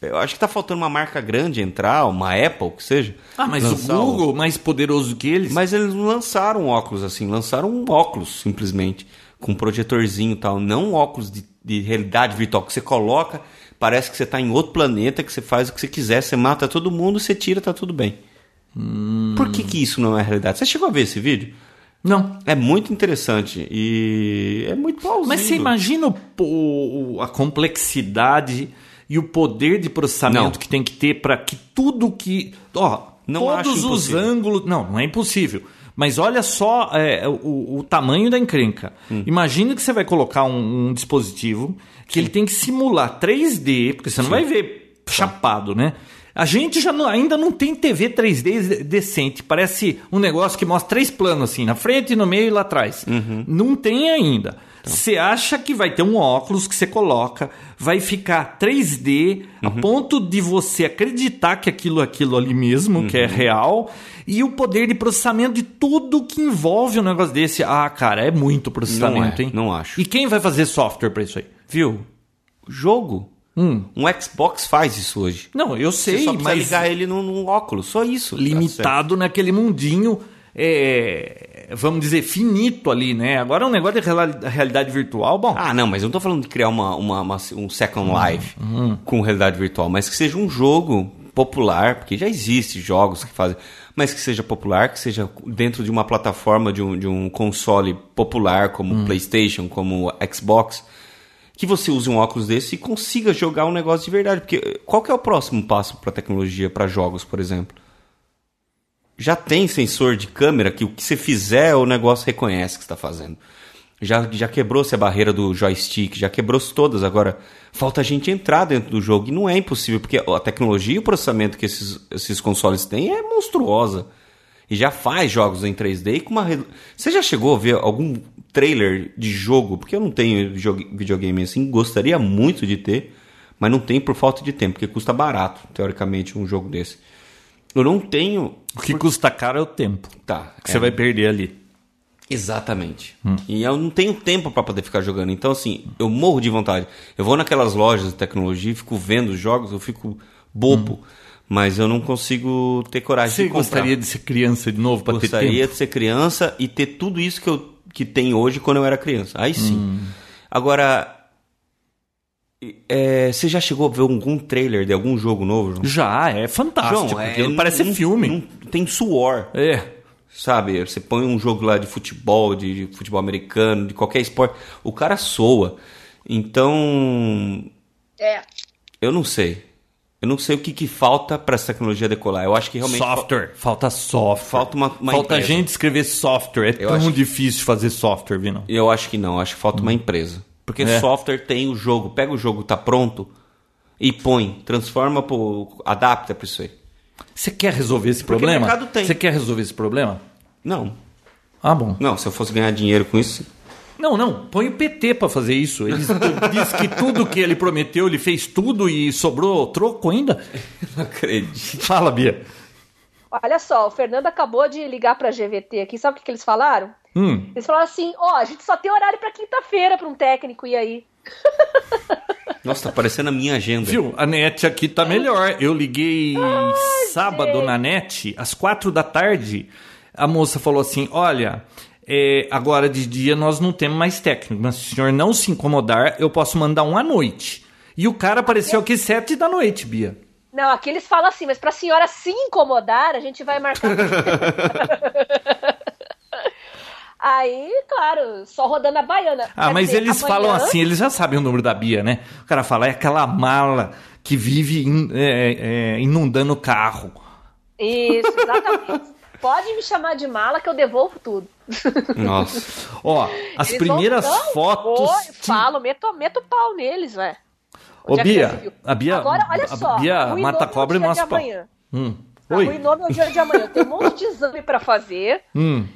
Speaker 2: Eu acho que tá faltando uma marca grande entrar, uma Apple, que seja.
Speaker 3: Ah, mas o
Speaker 2: um-
Speaker 3: Google, mais poderoso que eles.
Speaker 2: Mas eles não lançaram um óculos assim, lançaram um óculos simplesmente, com um projetorzinho e tal, não um óculos de, de realidade virtual que você coloca, parece que você está em outro planeta, que você faz o que você quiser, você mata todo mundo, você tira, tá tudo bem. Por que, que isso não é realidade? Você chegou a ver esse vídeo?
Speaker 3: Não.
Speaker 2: É muito interessante e é muito plausível.
Speaker 3: Mas você imagina o o- a complexidade e o poder de processamento
Speaker 2: Não.
Speaker 3: que tem que ter para que tudo que. Ó,
Speaker 2: Não acho
Speaker 3: todos os ângulos. Não, não é impossível. Mas olha só é, o, o tamanho da encrenca.
Speaker 2: Hum.
Speaker 3: Imagina que você vai colocar um, um dispositivo que ele tem que simular 3D, porque você não vai ver chapado, né? A gente já não- ainda não tem TV 3D decente. Parece um negócio que mostra três planos, assim, na frente, no meio e lá atrás. Não tem ainda. Você acha que vai ter um óculos que você coloca, vai ficar 3D, a ponto de você acreditar que aquilo é aquilo ali mesmo, que é real, e o poder de processamento de tudo que envolve um negócio desse. Ah, cara, é muito processamento,
Speaker 2: Não é,
Speaker 3: hein?
Speaker 2: não acho.
Speaker 3: E quem vai fazer software pra isso aí?
Speaker 2: Viu? Jogo.
Speaker 3: Hum.
Speaker 2: Um Xbox faz isso hoje.
Speaker 3: Não, eu
Speaker 2: Você
Speaker 3: sei,
Speaker 2: só precisa
Speaker 3: mas
Speaker 2: ligar ele num, num óculos, só isso. Tá
Speaker 3: limitado naquele mundinho, é, vamos dizer, finito ali, né? Agora um negócio de real- realidade virtual, bom.
Speaker 2: Ah, não, mas eu não tô falando de criar uma, uma- uma- um Second
Speaker 3: Uhum.
Speaker 2: Life com realidade virtual, mas que seja um jogo popular, porque já existe jogos que fazem, mas que seja popular, que seja dentro de uma plataforma, de um, de um console popular, como
Speaker 3: Hum.
Speaker 2: o PlayStation, como o Xbox, que você use um óculos desse e consiga jogar um negócio de verdade. Porque qual que é o próximo passo para tecnologia, para jogos, por exemplo? já tem sensor de câmera que o que você fizer o negócio reconhece que está fazendo. Já, já quebrou-se a barreira do joystick, já quebrou-se todas. Agora, falta a gente entrar dentro do jogo e não é impossível, porque a tecnologia e o processamento que esses, esses consoles têm é monstruosa. E já faz jogos em 3D e com uma. Você já chegou a ver algum trailer de jogo? Porque eu não tenho videogame assim, gostaria muito de ter, mas não tenho por falta de tempo, porque custa barato, teoricamente, um jogo desse. Eu não tenho
Speaker 3: O que custa caro é o tempo
Speaker 2: Tá.
Speaker 3: que você vai perder ali.
Speaker 2: Exatamente. E eu não tenho tempo para poder ficar jogando. Então, assim, eu morro de vontade. Eu vou naquelas lojas de tecnologia, fico vendo os jogos, eu fico bobo. Mas eu não consigo ter coragem
Speaker 3: Você
Speaker 2: de comprar.
Speaker 3: gostaria de ser criança de novo para ter
Speaker 2: Gostaria
Speaker 3: tempo?
Speaker 2: de ser criança e ter tudo isso que eu que tem hoje quando eu era criança. Aí sim. Agora, é, você já chegou a ver algum trailer de algum jogo novo, João?
Speaker 3: Já, é fantástico.
Speaker 2: João, é,
Speaker 3: parece
Speaker 2: não-
Speaker 3: filme.
Speaker 2: não- tem suor.
Speaker 3: É.
Speaker 2: Sabe, você põe um jogo lá de futebol, de, de futebol americano, de qualquer esporte, o cara soa. Então,
Speaker 1: É.
Speaker 2: eu não sei. Eu não sei o que, que falta para essa tecnologia decolar. Eu acho que realmente
Speaker 3: software. Falta software.
Speaker 2: Falta uma- uma
Speaker 3: Falta
Speaker 2: empresa.
Speaker 3: gente escrever software. É
Speaker 2: Eu
Speaker 3: tão difícil fazer software, Vino.
Speaker 2: Eu acho que não, acho que falta uma empresa. Porque
Speaker 3: É.
Speaker 2: software tem o jogo, pega o jogo, tá pronto e põe, transforma, pro, adapta para isso aí.
Speaker 3: Você quer resolver esse
Speaker 2: Porque
Speaker 3: problema?
Speaker 2: o mercado tem.
Speaker 3: Você quer resolver esse problema?
Speaker 2: Não,
Speaker 3: Ah, bom.
Speaker 2: não, se eu fosse ganhar dinheiro com isso,
Speaker 3: Não, não. Põe o PT pra fazer isso. Ele diz que tudo que ele prometeu, ele fez tudo e sobrou troco ainda.
Speaker 2: não acredito.
Speaker 3: Fala, Bia.
Speaker 1: Olha só, o Fernando acabou de ligar pra GVT aqui. Sabe o que, que eles falaram?
Speaker 3: Hum.
Speaker 1: Eles falaram assim: ó, a gente só tem horário pra quinta-feira pra um técnico ir aí.
Speaker 2: Nossa, tá parecendo a minha agenda.
Speaker 3: Viu? A net aqui tá melhor. Eu liguei sábado
Speaker 1: gente.
Speaker 3: na net, às quatro da tarde. A moça falou assim: Olha, é, agora de dia nós não temos mais técnico, mas se o senhor não se incomodar, eu posso mandar um à noite. E o cara apareceu aqui sete da noite, Bia.
Speaker 1: Não, aqui eles falam assim, mas pra senhora se incomodar, a gente vai marcar. Aí, claro, só rodando a baiana.
Speaker 3: Ah,
Speaker 1: Quer
Speaker 3: mas
Speaker 1: dizer,
Speaker 3: eles falam assim, eles já sabem o número da Bia, né? O cara fala, é aquela mala que vive in- é, é, inundando o carro.
Speaker 1: Isso, exatamente. Pode me chamar de mala que eu devolvo tudo.
Speaker 2: Nossa.
Speaker 3: Ó, as
Speaker 1: Eles
Speaker 3: primeiras fotos.
Speaker 1: vou, falo, meto, meto pau neles, velho.
Speaker 3: Ô,
Speaker 1: é
Speaker 3: Bia, a Bia,
Speaker 1: Agora, olha
Speaker 3: a
Speaker 1: só.
Speaker 3: Bia
Speaker 1: arruinou
Speaker 3: mata cobra e
Speaker 1: de
Speaker 3: pau. Hum.
Speaker 1: Arruinou
Speaker 3: Oi.
Speaker 1: meu dia de amanhã. Tem um monte de exame pra fazer.
Speaker 3: Hum.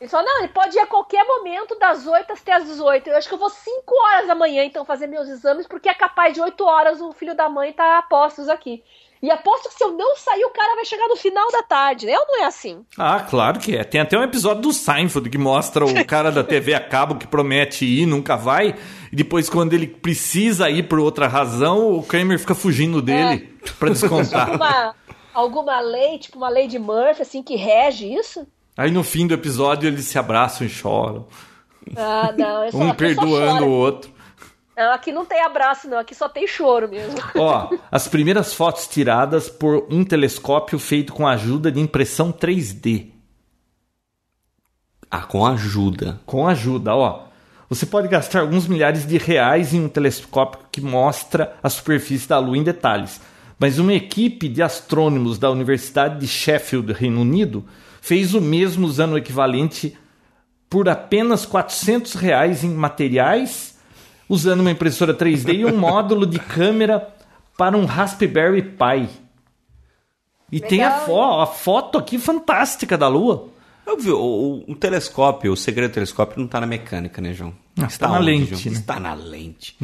Speaker 1: Ele falou, não, ele pode ir a qualquer momento, das 8 até as 18. Eu acho que eu vou 5 horas da manhã, então, fazer meus exames, porque é capaz de 8 horas o filho da mãe tá a postos aqui. E aposto que se eu não sair, o cara vai chegar no final da tarde, né? Ou não é assim?
Speaker 3: Ah, claro que é. Tem até um episódio do Seinfeld que mostra o cara da TV a cabo que promete ir, nunca vai. E depois, quando ele precisa ir por outra razão, o Kramer fica fugindo dele pra descontar.
Speaker 1: Uma, alguma lei, tipo uma lei de Murphy, assim, que rege isso?
Speaker 3: Aí no fim do episódio eles se abraçam e choram.
Speaker 1: Ah, não. Eu só,
Speaker 3: Um perdoando o outro.
Speaker 1: Não, aqui não tem abraço, não. Aqui só tem choro mesmo.
Speaker 3: Ó, as primeiras fotos tiradas por um telescópio feito com a ajuda de impressão 3D.
Speaker 2: Ah, com ajuda.
Speaker 3: Com ajuda, ó. Você pode gastar alguns milhares de reais em um telescópio que mostra a superfície da Lua em detalhes. Mas uma equipe de astrônomos da Universidade de Sheffield, Reino Unido, fez o mesmo usando o equivalente por apenas 400 reais em materiais, usando uma impressora 3D e um módulo de câmera para um Raspberry Pi. E tem a, fo a foto aqui fantástica da Lua.
Speaker 2: Eu vi, o, o, o telescópio, o segredo do telescópio não está na mecânica, né, João?
Speaker 3: Ah, está na lente,
Speaker 2: João?
Speaker 3: né?
Speaker 2: Está na lente.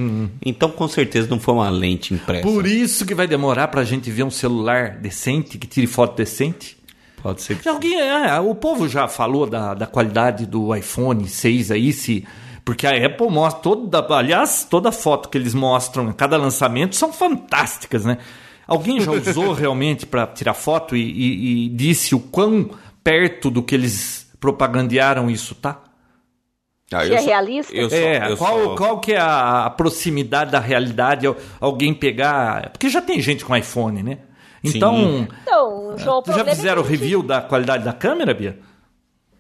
Speaker 2: Então, com certeza, não foi uma lente impressa.
Speaker 3: Por isso que vai demorar pra gente ver um celular decente, que tire foto decente.
Speaker 2: Pode ser que
Speaker 3: Já Alguém, é, o povo já falou da, da qualidade do iPhone 6 aí, se. Porque a Apple mostra toda. Aliás, toda foto que eles mostram em cada lançamento são fantásticas, né? Alguém já usou realmente para tirar foto e, e- e disse o quão perto do que eles propagandearam isso tá?
Speaker 2: Ah,
Speaker 1: Que é realista?
Speaker 2: Eu sou,
Speaker 3: é,
Speaker 2: eu
Speaker 3: qual,
Speaker 2: sou-
Speaker 3: qual que é a, a proximidade da realidade? Al- Alguém pegar. Porque já tem gente com iPhone, né? Então.
Speaker 1: Então, João, o
Speaker 3: Tu já
Speaker 1: problema é
Speaker 3: fizeram
Speaker 1: que
Speaker 3: review da qualidade da câmera, Bia?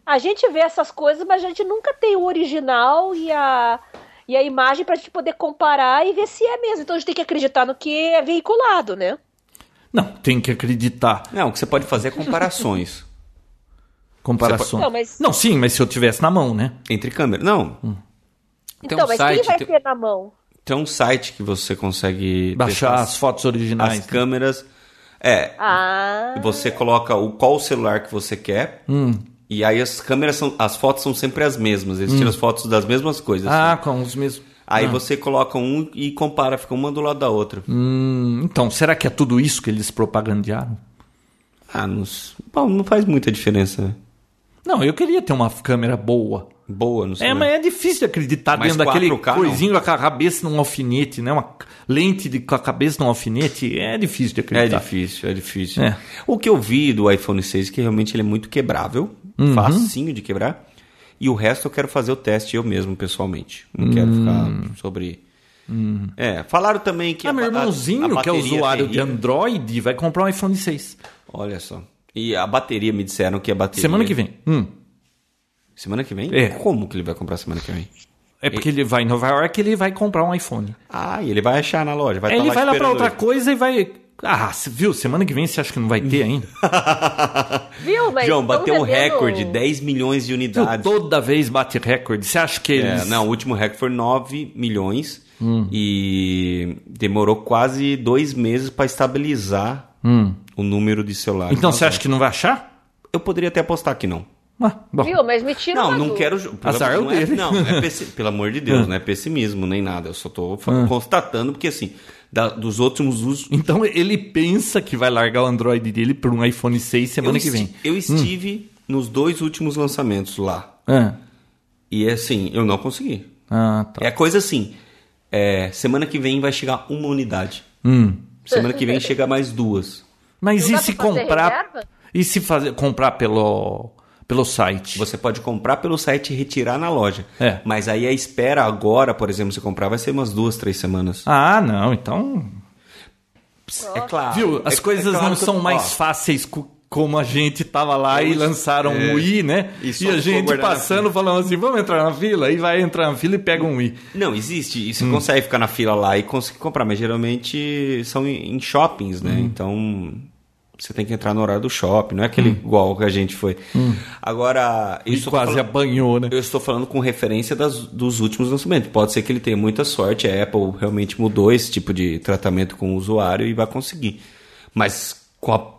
Speaker 1: A gente vê essas coisas, mas a gente nunca tem o original e a, e a imagem pra gente poder comparar e ver se é mesmo. Então a gente tem que acreditar no que é veiculado, né?
Speaker 3: Não, tem que acreditar.
Speaker 2: Não, o que você pode fazer é comparações
Speaker 3: Comparações.
Speaker 1: Não, mas-
Speaker 3: Não, sim, mas se eu tivesse na mão, né?
Speaker 2: entre câmeras. Não.
Speaker 1: Então,
Speaker 2: um
Speaker 1: mas
Speaker 2: site,
Speaker 1: quem vai
Speaker 2: tem-
Speaker 1: ter na mão?
Speaker 2: Tem um site que você consegue
Speaker 3: Baixar
Speaker 2: testar
Speaker 3: as fotos originais.
Speaker 2: as câmeras. É,
Speaker 1: Ah,
Speaker 2: e você coloca o qual celular que você quer.
Speaker 3: Hum.
Speaker 2: E aí as câmeras são. As fotos são sempre as mesmas. Eles tiram as fotos das mesmas coisas.
Speaker 3: Hum. Ah,
Speaker 2: assim.
Speaker 3: com os mesmos.
Speaker 2: Aí
Speaker 3: ah.
Speaker 2: você coloca um e compara, fica uma do lado da outra.
Speaker 3: Hum, então, será que é tudo isso que eles propagandearam?
Speaker 2: Ah, não, bom, não faz muita diferença, né?
Speaker 3: Não, eu queria ter uma câmera boa.
Speaker 2: Boa, não sei.
Speaker 3: É, mas é difícil acreditar
Speaker 2: Mas
Speaker 3: dentro daquele
Speaker 2: 4K não.
Speaker 3: coisinho com a cabeça num alfinete, né? Uma lente de, com a cabeça num alfinete. É difícil de
Speaker 2: É
Speaker 3: acreditar.
Speaker 2: difícil, é difícil.
Speaker 3: É.
Speaker 2: O que eu vi do iPhone 6 é que realmente ele é muito quebrável,
Speaker 3: Uhum.
Speaker 2: facinho de quebrar. E o resto eu quero fazer o teste eu mesmo, pessoalmente. Não quero ficar sobre. É, falaram também que.
Speaker 3: Hum. Ah, meu
Speaker 2: a- a-
Speaker 3: irmãozinho,
Speaker 2: a
Speaker 3: que é usuário de. Android, vai comprar um iPhone 6.
Speaker 2: Olha só. E a bateria, me disseram que a bateria.
Speaker 3: Semana que vem. Hum.
Speaker 2: Semana que vem?
Speaker 3: É.
Speaker 2: Como que ele vai comprar semana que vem?
Speaker 3: É porque ele vai em Nova York ele vai comprar um iPhone.
Speaker 2: Ah, e ele vai achar na loja. Vai
Speaker 3: Aí
Speaker 2: tá
Speaker 3: ele vai lá pra
Speaker 2: esperando
Speaker 3: outra
Speaker 2: ele.
Speaker 3: coisa e vai. Ah, viu? Semana que vem você acha que não vai ter ainda?
Speaker 1: viu? Mas
Speaker 2: João, bateu um recorde, 10 milhões de
Speaker 3: Viu?
Speaker 2: unidades.
Speaker 3: Toda vez bate recorde. Você acha que
Speaker 2: É,
Speaker 3: eles.
Speaker 2: não, o último recorde foi 9 milhões
Speaker 3: Hum.
Speaker 2: e demorou quase dois meses para estabilizar o número de celulares.
Speaker 3: Hum. Então você acha que não vai achar?
Speaker 2: Eu poderia até apostar que não.
Speaker 3: Ah, bom.
Speaker 1: Viu? Mas me tira
Speaker 2: Não, não quero.
Speaker 3: Azar é
Speaker 2: não é,
Speaker 3: dele.
Speaker 2: não, não é pessi- pelo amor de Deus, não é pessimismo nem nada. Eu só tô fa- constatando, porque assim, da- dos últimos usos.
Speaker 3: Então ele pensa que vai largar o Android dele por um iPhone 6 semana
Speaker 2: eu,
Speaker 3: que vem.
Speaker 2: eu estive nos dois últimos lançamentos lá.
Speaker 3: Ah,
Speaker 2: E assim, eu não consegui.
Speaker 3: ah, tá.
Speaker 2: É coisa assim. é, semana que vem vai chegar uma unidade.
Speaker 3: Hum.
Speaker 2: Semana que vem chega mais duas.
Speaker 3: Mas
Speaker 1: Não
Speaker 3: e se comprar?
Speaker 1: reserva?
Speaker 3: E se fazer, comprar pelo, pelo site?
Speaker 2: Você pode comprar pelo site e retirar na loja.
Speaker 3: É.
Speaker 2: Mas aí a espera agora, por exemplo, se comprar, vai ser umas duas, três semanas.
Speaker 3: Ah, não, então.
Speaker 2: É claro.
Speaker 3: Viu? As
Speaker 2: É-
Speaker 3: coisas
Speaker 2: é claro
Speaker 3: não são mais
Speaker 2: ó,
Speaker 3: fáceis co- como a gente tava lá e
Speaker 2: Eu-
Speaker 3: lançaram
Speaker 2: é.
Speaker 3: o Wii, né?
Speaker 2: E
Speaker 3: E, a gente passando falando assim, vamos entrar na fila? E vai entrar na fila e pega um Wii.
Speaker 2: Não, existe. E você
Speaker 3: Hum.
Speaker 2: consegue ficar na fila lá e conseguir comprar, mas geralmente são em shoppings,
Speaker 3: Hum.
Speaker 2: né? Então você tem que entrar no horário do shopping, não é aquele igual que a gente foi. Agora,
Speaker 3: Hum. E
Speaker 2: estou
Speaker 3: quase
Speaker 2: falando-
Speaker 3: apanhou, né?
Speaker 2: Eu estou falando com referência das- dos últimos lançamentos. Pode ser que ele tenha muita sorte, a Apple realmente mudou esse tipo de tratamento com o usuário e vai conseguir. Mas com a,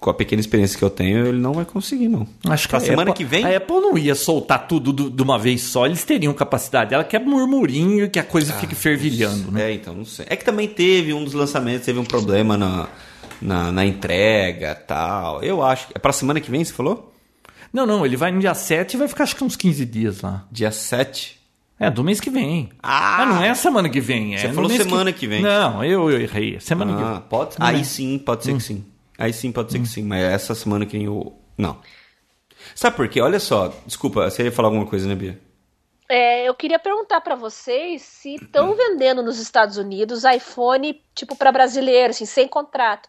Speaker 2: com a pequena experiência que eu tenho, ele não vai conseguir, não.
Speaker 3: Acho que
Speaker 2: pra
Speaker 3: a
Speaker 2: semana
Speaker 3: Apple-
Speaker 2: que vem.
Speaker 3: A Apple não ia soltar tudo do- de uma vez só, eles teriam capacidade. Ela quer murmurinho que a coisa fique fervilhando, né?
Speaker 2: É, então, não sei. É que também teve um dos lançamentos, teve um problema na, na, na entrega tal. Eu acho. É pra semana que vem, você falou?
Speaker 3: Não, não, ele vai no dia 7 e vai ficar acho que uns 15 dias lá.
Speaker 2: Dia 7.
Speaker 3: É, do mês que vem.
Speaker 2: Ah!
Speaker 3: não é semana que vem. É
Speaker 2: Você
Speaker 3: no
Speaker 2: falou
Speaker 3: mês
Speaker 2: semana que vem.
Speaker 3: Não, eu, eu errei. Semana que
Speaker 2: Ah,
Speaker 3: vem.
Speaker 2: pode. Aí
Speaker 3: é.
Speaker 2: sim, pode ser que sim. Aí sim, pode ser que sim. Mas essa semana que eu. Não. Sabe por quê? Olha só. Desculpa, você ia falar alguma coisa, né, Bia?
Speaker 1: É, eu queria perguntar pra vocês se estão vendendo nos Estados Unidos iPhone tipo pra brasileiro, assim, sem contrato.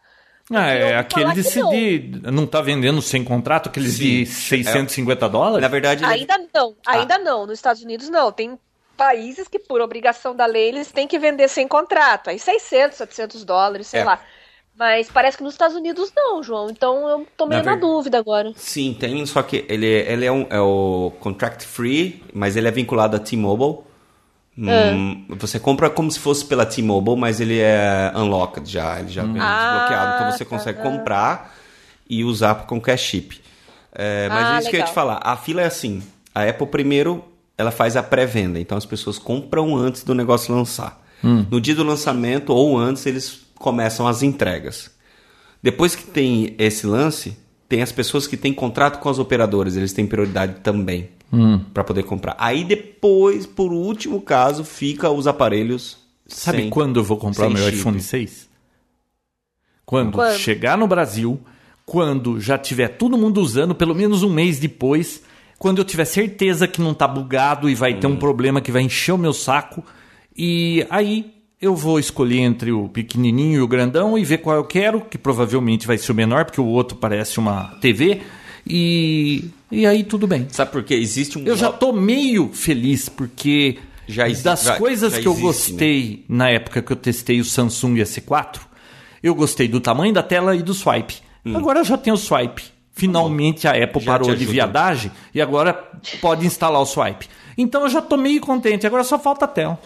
Speaker 3: Ah, é aquele de,
Speaker 1: não.
Speaker 3: de- não tá vendendo sem contrato, aqueles
Speaker 2: Sim.
Speaker 3: de 650 dólares?
Speaker 2: Na verdade, ele-
Speaker 1: Ainda não,
Speaker 2: Ah.
Speaker 1: ainda não. Nos Estados Unidos não. Tem países que, por obrigação da lei, eles têm que vender sem contrato. Aí 600, 700 dólares, sei
Speaker 2: É.
Speaker 1: lá. Mas parece que nos Estados Unidos não, João. Então eu tô meio
Speaker 2: Na
Speaker 1: na,
Speaker 2: ver-
Speaker 1: dúvida agora.
Speaker 2: Sim, tem, só que ele, ele é, um, é o contract free, mas ele é vinculado a T-Mobile. Hum, você compra como se fosse pela T-Mobile, mas ele é unlocked já, ele já vem
Speaker 1: Ah,
Speaker 2: desbloqueado, então você
Speaker 1: tá.
Speaker 2: consegue comprar e usar com cash chip. É, mas
Speaker 1: Ah,
Speaker 2: é isso que eu ia te
Speaker 1: legal.
Speaker 2: falar. A fila é assim. A Apple primeiro ela faz a pré-venda, então as pessoas compram antes do negócio lançar. No dia do lançamento ou antes eles começam as entregas. Depois que tem esse lance, tem as pessoas que têm contrato com as operadoras, eles têm prioridade também para poder comprar. Aí depois, por último caso, fica os aparelhos
Speaker 3: Sabe
Speaker 2: sem-
Speaker 3: quando eu vou comprar meu
Speaker 2: chip.
Speaker 3: iPhone 6? Quando,
Speaker 1: Quando?
Speaker 3: chegar no Brasil, quando já tiver todo mundo usando, pelo menos um mês depois, quando eu tiver certeza que não tá bugado e vai ter
Speaker 2: Hum.
Speaker 3: um problema que vai encher o meu saco, e aí eu vou escolher entre o pequenininho e o grandão e ver qual eu quero, que provavelmente vai ser o menor, porque o outro parece uma TV, e, e aí tudo bem.
Speaker 2: Sabe por quê? Existe um
Speaker 3: Eu já tô meio feliz porque
Speaker 2: Já exi-
Speaker 3: das
Speaker 2: já-
Speaker 3: coisas
Speaker 2: já
Speaker 3: que eu
Speaker 2: existe, né?
Speaker 3: gostei na época que eu testei o Samsung S4, eu gostei do tamanho da tela e do swipe. Agora eu já tenho o swipe. Finalmente a Apple
Speaker 2: Hum. Já
Speaker 3: parou de viadagem e agora pode instalar o swipe. Então eu já tô meio contente, agora só falta a tela.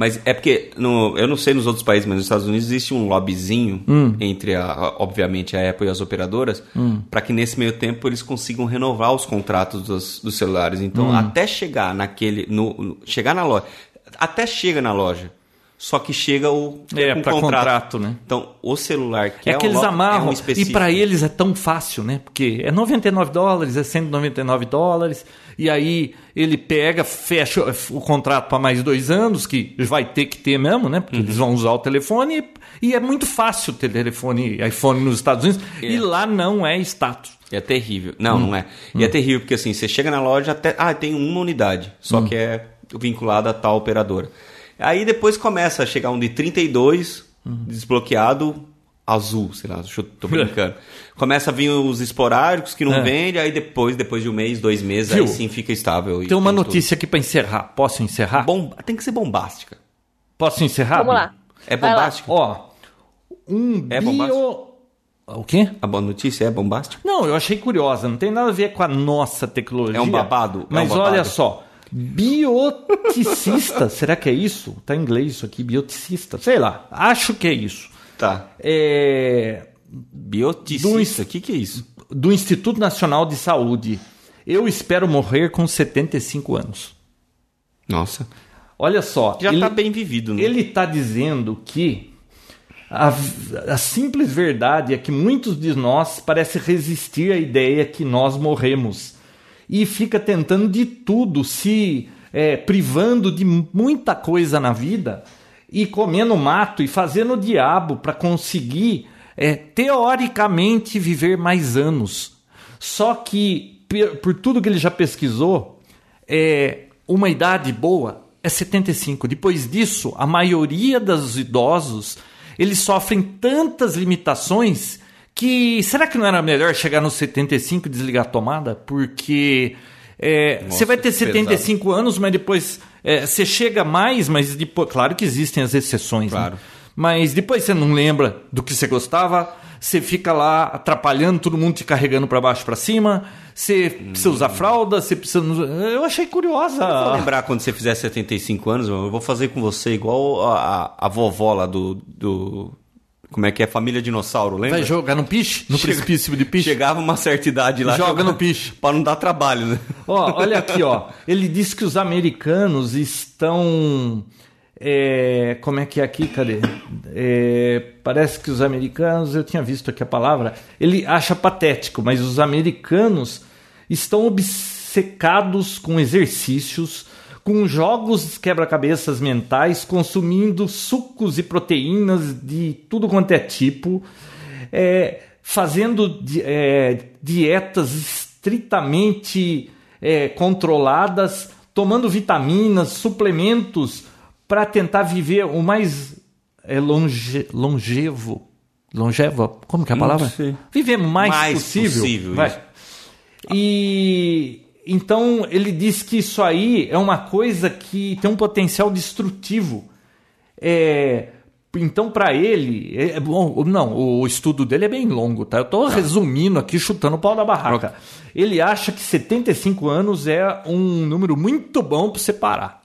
Speaker 2: Mas é porque, no, eu não sei nos outros países, mas nos Estados Unidos existe um lobbyzinho
Speaker 3: Hum.
Speaker 2: entre, a, obviamente, a Apple e as operadoras, para que nesse meio tempo eles consigam renovar os contratos dos, dos celulares. Então,
Speaker 3: Hum.
Speaker 2: até chegar naquele. No, no- chegar na loja. Até chega na loja. Só que chega o.
Speaker 3: É,
Speaker 2: com
Speaker 3: pra contrato, né?
Speaker 2: Então, o celular que
Speaker 3: É,
Speaker 2: é,
Speaker 3: que
Speaker 2: um
Speaker 3: eles amarram
Speaker 2: é um
Speaker 3: e para eles é tão fácil, né? Porque é 99 dólares, é 199 dólares e aí ele pega, fecha o contrato para mais dois anos, que vai ter que ter mesmo, né? Porque
Speaker 2: Uhum.
Speaker 3: eles vão usar o telefone e, e é muito fácil ter telefone iPhone nos Estados Unidos e
Speaker 2: É.
Speaker 3: lá não é status.
Speaker 2: É terrível. Não,
Speaker 3: Hum.
Speaker 2: não é. E é terrível porque assim, você chega na loja até. Ah, tem uma unidade. Só
Speaker 3: Hum.
Speaker 2: que é vinculada a tal operadora. Aí depois começa a chegar um de 32,
Speaker 3: Hum.
Speaker 2: desbloqueado, azul, sei lá, deixa eu- tô brincando. Começa a vir os esporádicos que não
Speaker 3: É.
Speaker 2: vende, aí depois, depois de um mês, dois meses,
Speaker 3: Viu?
Speaker 2: aí sim fica estável. e
Speaker 3: Tem uma
Speaker 2: tudo.
Speaker 3: notícia aqui para encerrar. Posso encerrar?
Speaker 2: Bom, tem que ser bombástica.
Speaker 3: Posso encerrar?
Speaker 1: Vamos lá.
Speaker 2: É bombástica?
Speaker 3: Ó, um
Speaker 2: É
Speaker 3: bio...
Speaker 2: bombástico?
Speaker 3: O quê?
Speaker 2: A boa notícia é bombástica?
Speaker 3: Não, eu achei curiosa, não tem nada a ver com a nossa tecnologia.
Speaker 2: É um babado, é um
Speaker 3: Mas
Speaker 2: babado.
Speaker 3: olha só, bioticista, será que é isso? Tá em inglês isso aqui, bioticista. Sei lá, acho que é isso.
Speaker 2: Tá.
Speaker 3: É
Speaker 2: Bioticista, o que, que é isso?
Speaker 3: do Instituto Nacional de Saúde. Eu espero morrer com 75 anos.
Speaker 2: Nossa.
Speaker 3: Olha só,
Speaker 2: Já
Speaker 3: ele,
Speaker 2: tá bem vivido, né?
Speaker 3: ele está dizendo que a, a simples verdade é que muitos de nós parecem resistir à ideia que nós morremos e fica tentando de tudo, se é, privando de muita coisa na vida e comendo mato e fazendo o diabo para conseguir é, teoricamente viver mais anos. Só que por, tudo que ele já pesquisou, é, uma idade boa é 75. Depois disso, a maioria dos idosos eles sofrem tantas limitações que será que não era melhor chegar nos 75 e desligar a tomada? Porque é,
Speaker 2: Nossa,
Speaker 3: você vai ter
Speaker 2: que pesado.
Speaker 3: 75 anos, mas depois é, você chega mais, mas depois, claro que existem as exceções, né?
Speaker 2: Claro.
Speaker 3: Mas depois você não lembra do que você gostava, você fica lá atrapalhando, todo mundo te carregando para baixo para cima, você precisa usar fralda, você precisa. Eu achei curiosa.
Speaker 2: Vou lembrar quando você fizer 75 anos, eu vou fazer com você igual a, a, a vovó lá do, do. Como é que é? Família Dinossauro, lembra?
Speaker 3: Vai jogar no piche? No
Speaker 2: Chega-
Speaker 3: precipício de piche?
Speaker 2: Chegava uma certa idade lá.
Speaker 3: Joga no piche.
Speaker 2: Pra não dar trabalho, né?
Speaker 3: Ó, olha aqui, ó. Ele diz que os americanos estão. é, como é que é aqui? Cadê? É, parece que os americanos, eu tinha visto aqui a palavra, ele acha patético, mas os americanos estão obcecados com exercícios, com jogos quebra-cabeças mentais, consumindo sucos e proteínas de tudo quanto é tipo, é, fazendo é, dietas estritamente é, controladas, tomando vitaminas, suplementos para tentar viver o mais é, longe, longevo. Longevo? Como que é a palavra? Viver mais,
Speaker 2: Mais
Speaker 3: possível.
Speaker 2: possível.
Speaker 3: E então ele diz que isso aí é uma coisa que tem um potencial destrutivo. É, então, para ele, é é bom. Não, o estudo dele é bem longo, tá? Eu tô resumindo aqui, chutando o pau da barraca. Ele acha que 75 anos é um número muito bom para você parar.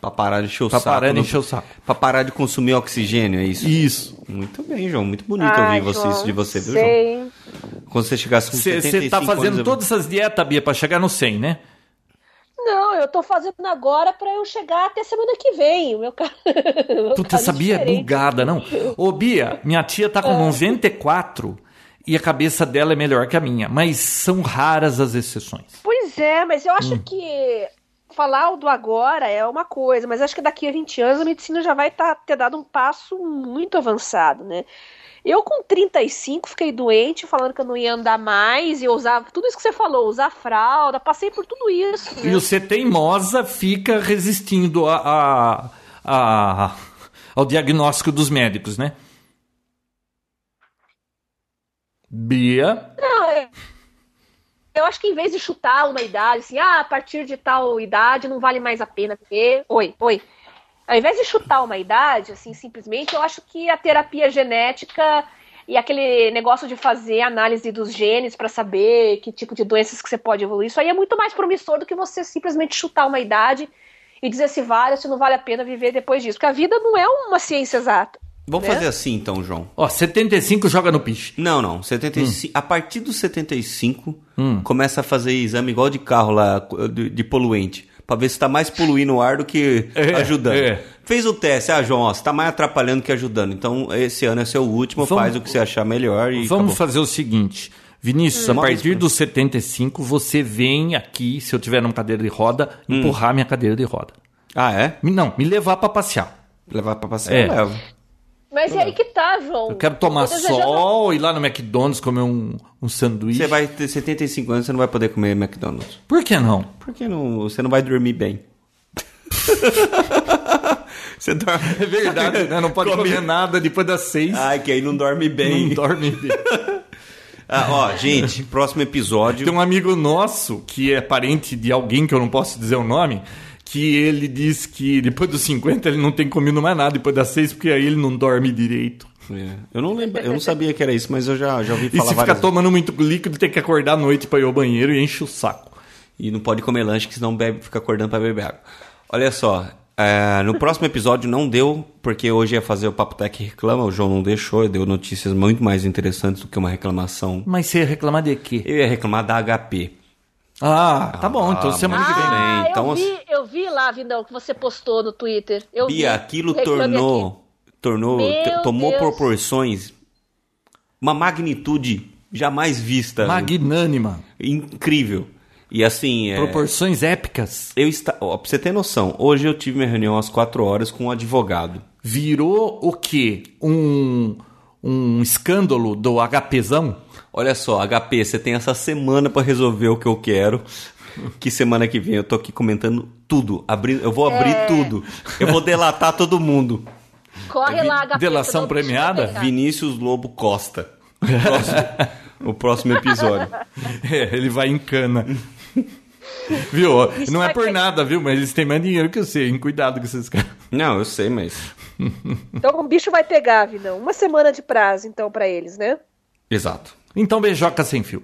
Speaker 2: Pra parar de encher o
Speaker 3: Pra
Speaker 2: saco.
Speaker 3: parar de encher o saco.
Speaker 2: Pra parar de consumir oxigênio, é isso?
Speaker 3: Isso.
Speaker 2: Muito bem, João. Muito bonito
Speaker 1: Ai,
Speaker 2: ouvir você, isso de você, viu,
Speaker 1: sei,
Speaker 2: João?
Speaker 1: hein?
Speaker 2: Quando você chegasse com
Speaker 3: Você
Speaker 2: 75
Speaker 3: tá fazendo
Speaker 2: anos, eu-
Speaker 3: todas essas dietas, Bia, pra chegar no 100, né?
Speaker 1: Não, eu tô fazendo agora pra eu chegar até semana que vem. O meu ca- o meu
Speaker 3: Puta,
Speaker 1: caso
Speaker 3: essa Bia é bugada, não? Ô, Bia, minha tia tá com 94 e a cabeça dela é melhor que a minha, mas são raras as exceções.
Speaker 1: Pois é, mas eu
Speaker 3: Hum.
Speaker 1: acho que falar do agora é uma coisa, mas acho que daqui a 20 anos a medicina já vai tá, ter dado um passo muito avançado, né? Eu com 35 fiquei doente, falando que eu não ia andar mais, e eu usava tudo isso que você falou, usar fralda, passei por tudo isso. né?
Speaker 3: E você teimosa fica resistindo a, a- a- ao diagnóstico dos médicos, né? Bia,
Speaker 1: Não, é- eu acho que em vez de chutar uma idade, assim, ah, a partir de tal idade não vale mais a pena ter. Oi, oi. Ao invés de chutar uma idade, assim, simplesmente, eu acho que a terapia genética e aquele negócio de fazer análise dos genes para saber que tipo de doenças que você pode evoluir, isso aí é muito mais promissor do que você simplesmente chutar uma idade e dizer se vale ou se não vale a pena viver depois disso. Porque a vida não é uma ciência exata.
Speaker 2: Vamos
Speaker 1: né?
Speaker 2: fazer assim então, João.
Speaker 3: ó, 75 joga no piche.
Speaker 2: Não, não.
Speaker 3: Hum.
Speaker 2: 75, A partir dos 75, começa a fazer exame igual de carro lá, de, de poluente. Pra ver se tá mais poluindo o ar do que
Speaker 3: É,
Speaker 2: ajudando.
Speaker 3: é.
Speaker 2: Fez o teste. Ah, João, ó, você tá mais atrapalhando que ajudando. Então, esse ano é seu último,
Speaker 3: Vamos-
Speaker 2: faz o que você achar melhor e
Speaker 3: Vamos
Speaker 2: acabou.
Speaker 3: fazer o seguinte. Vinícius, a
Speaker 2: Uma
Speaker 3: partir dos 75, você vem aqui, se eu tiver numa cadeira de roda,
Speaker 2: Hum.
Speaker 3: empurrar minha cadeira de roda.
Speaker 2: Ah, é?
Speaker 3: Não, me levar pra passear.
Speaker 2: Levar pra passear,
Speaker 3: É.
Speaker 2: eu levo.
Speaker 1: Mas é aí que tá, João.
Speaker 3: Eu quero tomar
Speaker 1: desejando-
Speaker 3: sol, ir lá no McDonald's comer um, um sanduíche.
Speaker 2: Você vai ter 75 anos, você não vai poder comer McDonald's.
Speaker 3: Por que não?
Speaker 2: Porque não, você não vai dormir bem. você dorme...
Speaker 3: É verdade, né? Não pode
Speaker 2: Come-
Speaker 3: comer nada depois das seis.
Speaker 2: Ai, que aí não dorme bem.
Speaker 3: não dorme bem.
Speaker 2: Ah, ó, gente, próximo episódio.
Speaker 3: Tem um amigo nosso, que é parente de alguém que eu não posso dizer o nome, que ele diz que depois dos 50 ele não tem comido mais nada depois das seis, porque aí ele não dorme direito.
Speaker 2: É, Eu não lembro, eu não sabia que era isso, mas eu já, já ouvi
Speaker 3: E
Speaker 2: falar
Speaker 3: se ficar tomando muito líquido, tem que acordar à noite pra ir ao banheiro e enche o saco.
Speaker 2: E não pode comer lanche, que senão bebe, fica acordando pra beber água. Olha só, é, no próximo episódio não deu, porque hoje ia fazer o Papo Tech Reclama, o João não deixou, deu notícias muito mais interessantes do que uma reclamação.
Speaker 3: Mas você ia reclamar de quê?
Speaker 2: Eu ia reclamar da HP.
Speaker 3: Ah, tá bom, então
Speaker 2: Ah,
Speaker 3: semana que vem.
Speaker 1: Ah,
Speaker 2: Então,
Speaker 1: eu,
Speaker 2: assim-
Speaker 1: vi, vi lá, Vindão, que você postou no Twitter. Eu vi.
Speaker 2: Bia, aquilo
Speaker 1: Reclame
Speaker 2: tornou, tornou,
Speaker 1: Meu
Speaker 2: t- tomou
Speaker 1: Deus.
Speaker 2: proporções, uma magnitude jamais vista.
Speaker 3: Magnânima.
Speaker 2: Incrível. E assim, é,
Speaker 3: Proporções épicas.
Speaker 2: eu está, ó, pra você ter noção, hoje eu tive minha reunião às 4 horas com um advogado.
Speaker 3: Virou o quê? Um, um escândalo do HPzão?
Speaker 2: Olha só, HP, você tem essa semana pra resolver o que eu quero. Que semana que vem eu tô aqui comentando tudo. Abri, eu vou abrir
Speaker 1: É.
Speaker 2: tudo. Eu vou delatar todo mundo.
Speaker 1: Corre lá, HP.
Speaker 3: Delação premiada?
Speaker 2: Vinícius Lobo Costa. O próximo, o próximo episódio.
Speaker 3: É, ele vai em cana. viu?
Speaker 1: Isso
Speaker 3: Não é por nada, viu? Mas eles têm mais dinheiro que você. Hein? Cuidado com esses caras.
Speaker 2: Não, eu sei, mas.
Speaker 1: Então o bicho vai pegar, Vindão. Uma semana de prazo, então, pra eles, né?
Speaker 2: Exato.
Speaker 3: Então, beijoca sem fio.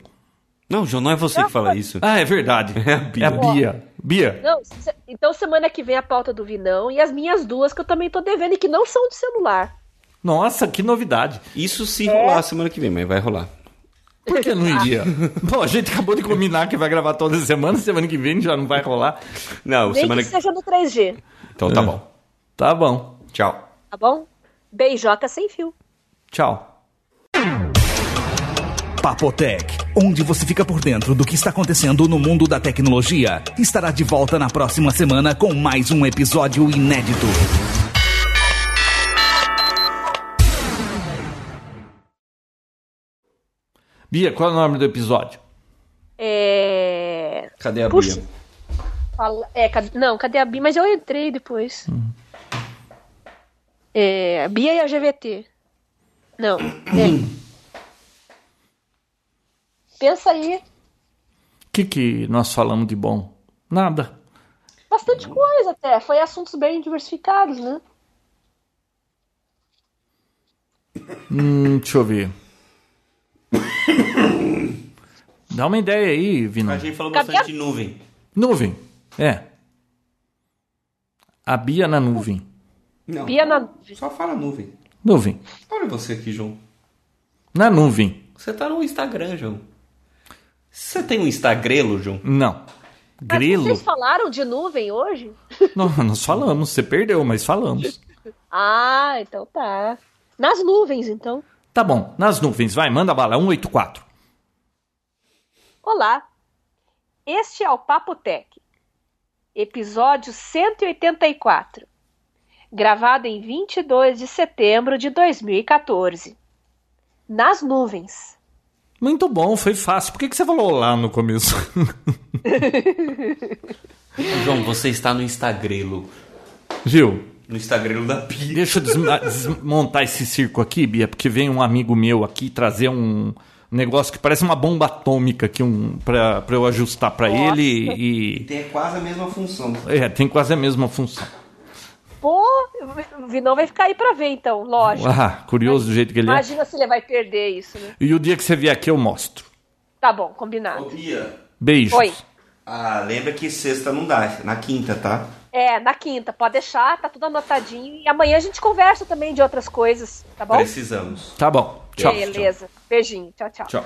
Speaker 2: Não, João, não é você que fala isso.
Speaker 3: Ah, é verdade.
Speaker 2: É a Bia.
Speaker 3: É a Bia. Bia,
Speaker 1: Não, se- então semana que vem a pauta do Vinão e as minhas duas que eu também tô devendo e que não são de celular.
Speaker 3: nossa, que novidade.
Speaker 2: Isso se rolar semana que vem, mas vai rolar.
Speaker 3: Por que não iria? Pô, a gente acabou de combinar que vai gravar toda semana, semana que vem já não vai rolar.
Speaker 2: Não,
Speaker 1: Nem
Speaker 2: semana
Speaker 1: que
Speaker 2: que.
Speaker 1: seja no 3G,
Speaker 2: Então tá
Speaker 3: É.
Speaker 2: bom.
Speaker 3: Tá bom.
Speaker 2: Tchau.
Speaker 1: tá bom? Beijoca sem fio.
Speaker 3: Tchau.
Speaker 4: Papotec, onde você fica por dentro do que está acontecendo no mundo da tecnologia, estará de volta na próxima semana com mais um episódio inédito.
Speaker 3: Bia, qual é o nome do episódio?
Speaker 1: É.
Speaker 2: Cadê a
Speaker 1: Puxa.
Speaker 2: Bia?
Speaker 1: Fala... É, cadê... Não, cadê a Bia? Mas eu entrei depois. É, a Bia e a GVT. Não. É. Pensa aí.
Speaker 3: O que, que nós falamos de bom? Nada.
Speaker 1: Bastante coisa até. Foi assuntos bem diversificados, né?
Speaker 3: Hum, deixa eu ver. Dá uma ideia aí, Vino.
Speaker 2: A gente falou
Speaker 1: Cadê
Speaker 2: bastante de nuvem.
Speaker 3: Nuvem. É. A Bia na nuvem.
Speaker 2: Não,
Speaker 1: Bia na.
Speaker 2: só fala nuvem.
Speaker 3: Nuvem.
Speaker 2: Olha você aqui, João.
Speaker 3: Na nuvem.
Speaker 2: Você tá no Instagram, João. Você tem um Instagrelo, João?
Speaker 3: Não.
Speaker 1: Mas
Speaker 3: Grilo?
Speaker 1: Vocês falaram de nuvem hoje?
Speaker 3: Não, nós falamos. Você perdeu, mas falamos.
Speaker 1: Ah, então tá. Nas nuvens, então.
Speaker 3: Tá bom. Nas nuvens, vai, manda bala. 184.
Speaker 1: Olá. Este é o Papo Tech, episódio 184, gravado em 22 de setembro de 2014. Nas nuvens.
Speaker 3: Muito bom, foi fácil. Por que, que você falou lá no começo?
Speaker 2: João, você está no Instagrelo.
Speaker 3: Viu?
Speaker 2: No Instagrelo da Pia.
Speaker 3: Deixa eu desmontar esse circo aqui, Bia, porque vem um amigo meu aqui trazer um negócio que parece uma bomba atômica aqui, um, pra, pra eu ajustar pra
Speaker 1: Nossa.
Speaker 3: ele e.
Speaker 2: Tem quase a mesma função.
Speaker 3: É, tem quase a mesma função.
Speaker 1: Pô, o Vinão vai ficar aí pra ver, então, lógico.
Speaker 3: Ah, curioso do jeito que ele é.
Speaker 1: Imagina se ele vai perder isso, né?
Speaker 3: E o dia que você vier aqui eu mostro.
Speaker 1: Tá bom, combinado.
Speaker 2: Ô,
Speaker 3: Beijos.
Speaker 1: Oi.
Speaker 2: ah, lembra que sexta não dá, na quinta, tá?
Speaker 1: É, na quinta, pode deixar, tá tudo anotadinho. E amanhã a gente conversa também de outras coisas, tá bom?
Speaker 2: Precisamos.
Speaker 3: Tá bom. Tchau.
Speaker 1: Beleza. Beijinho. Tchau, tchau.
Speaker 3: Tchau.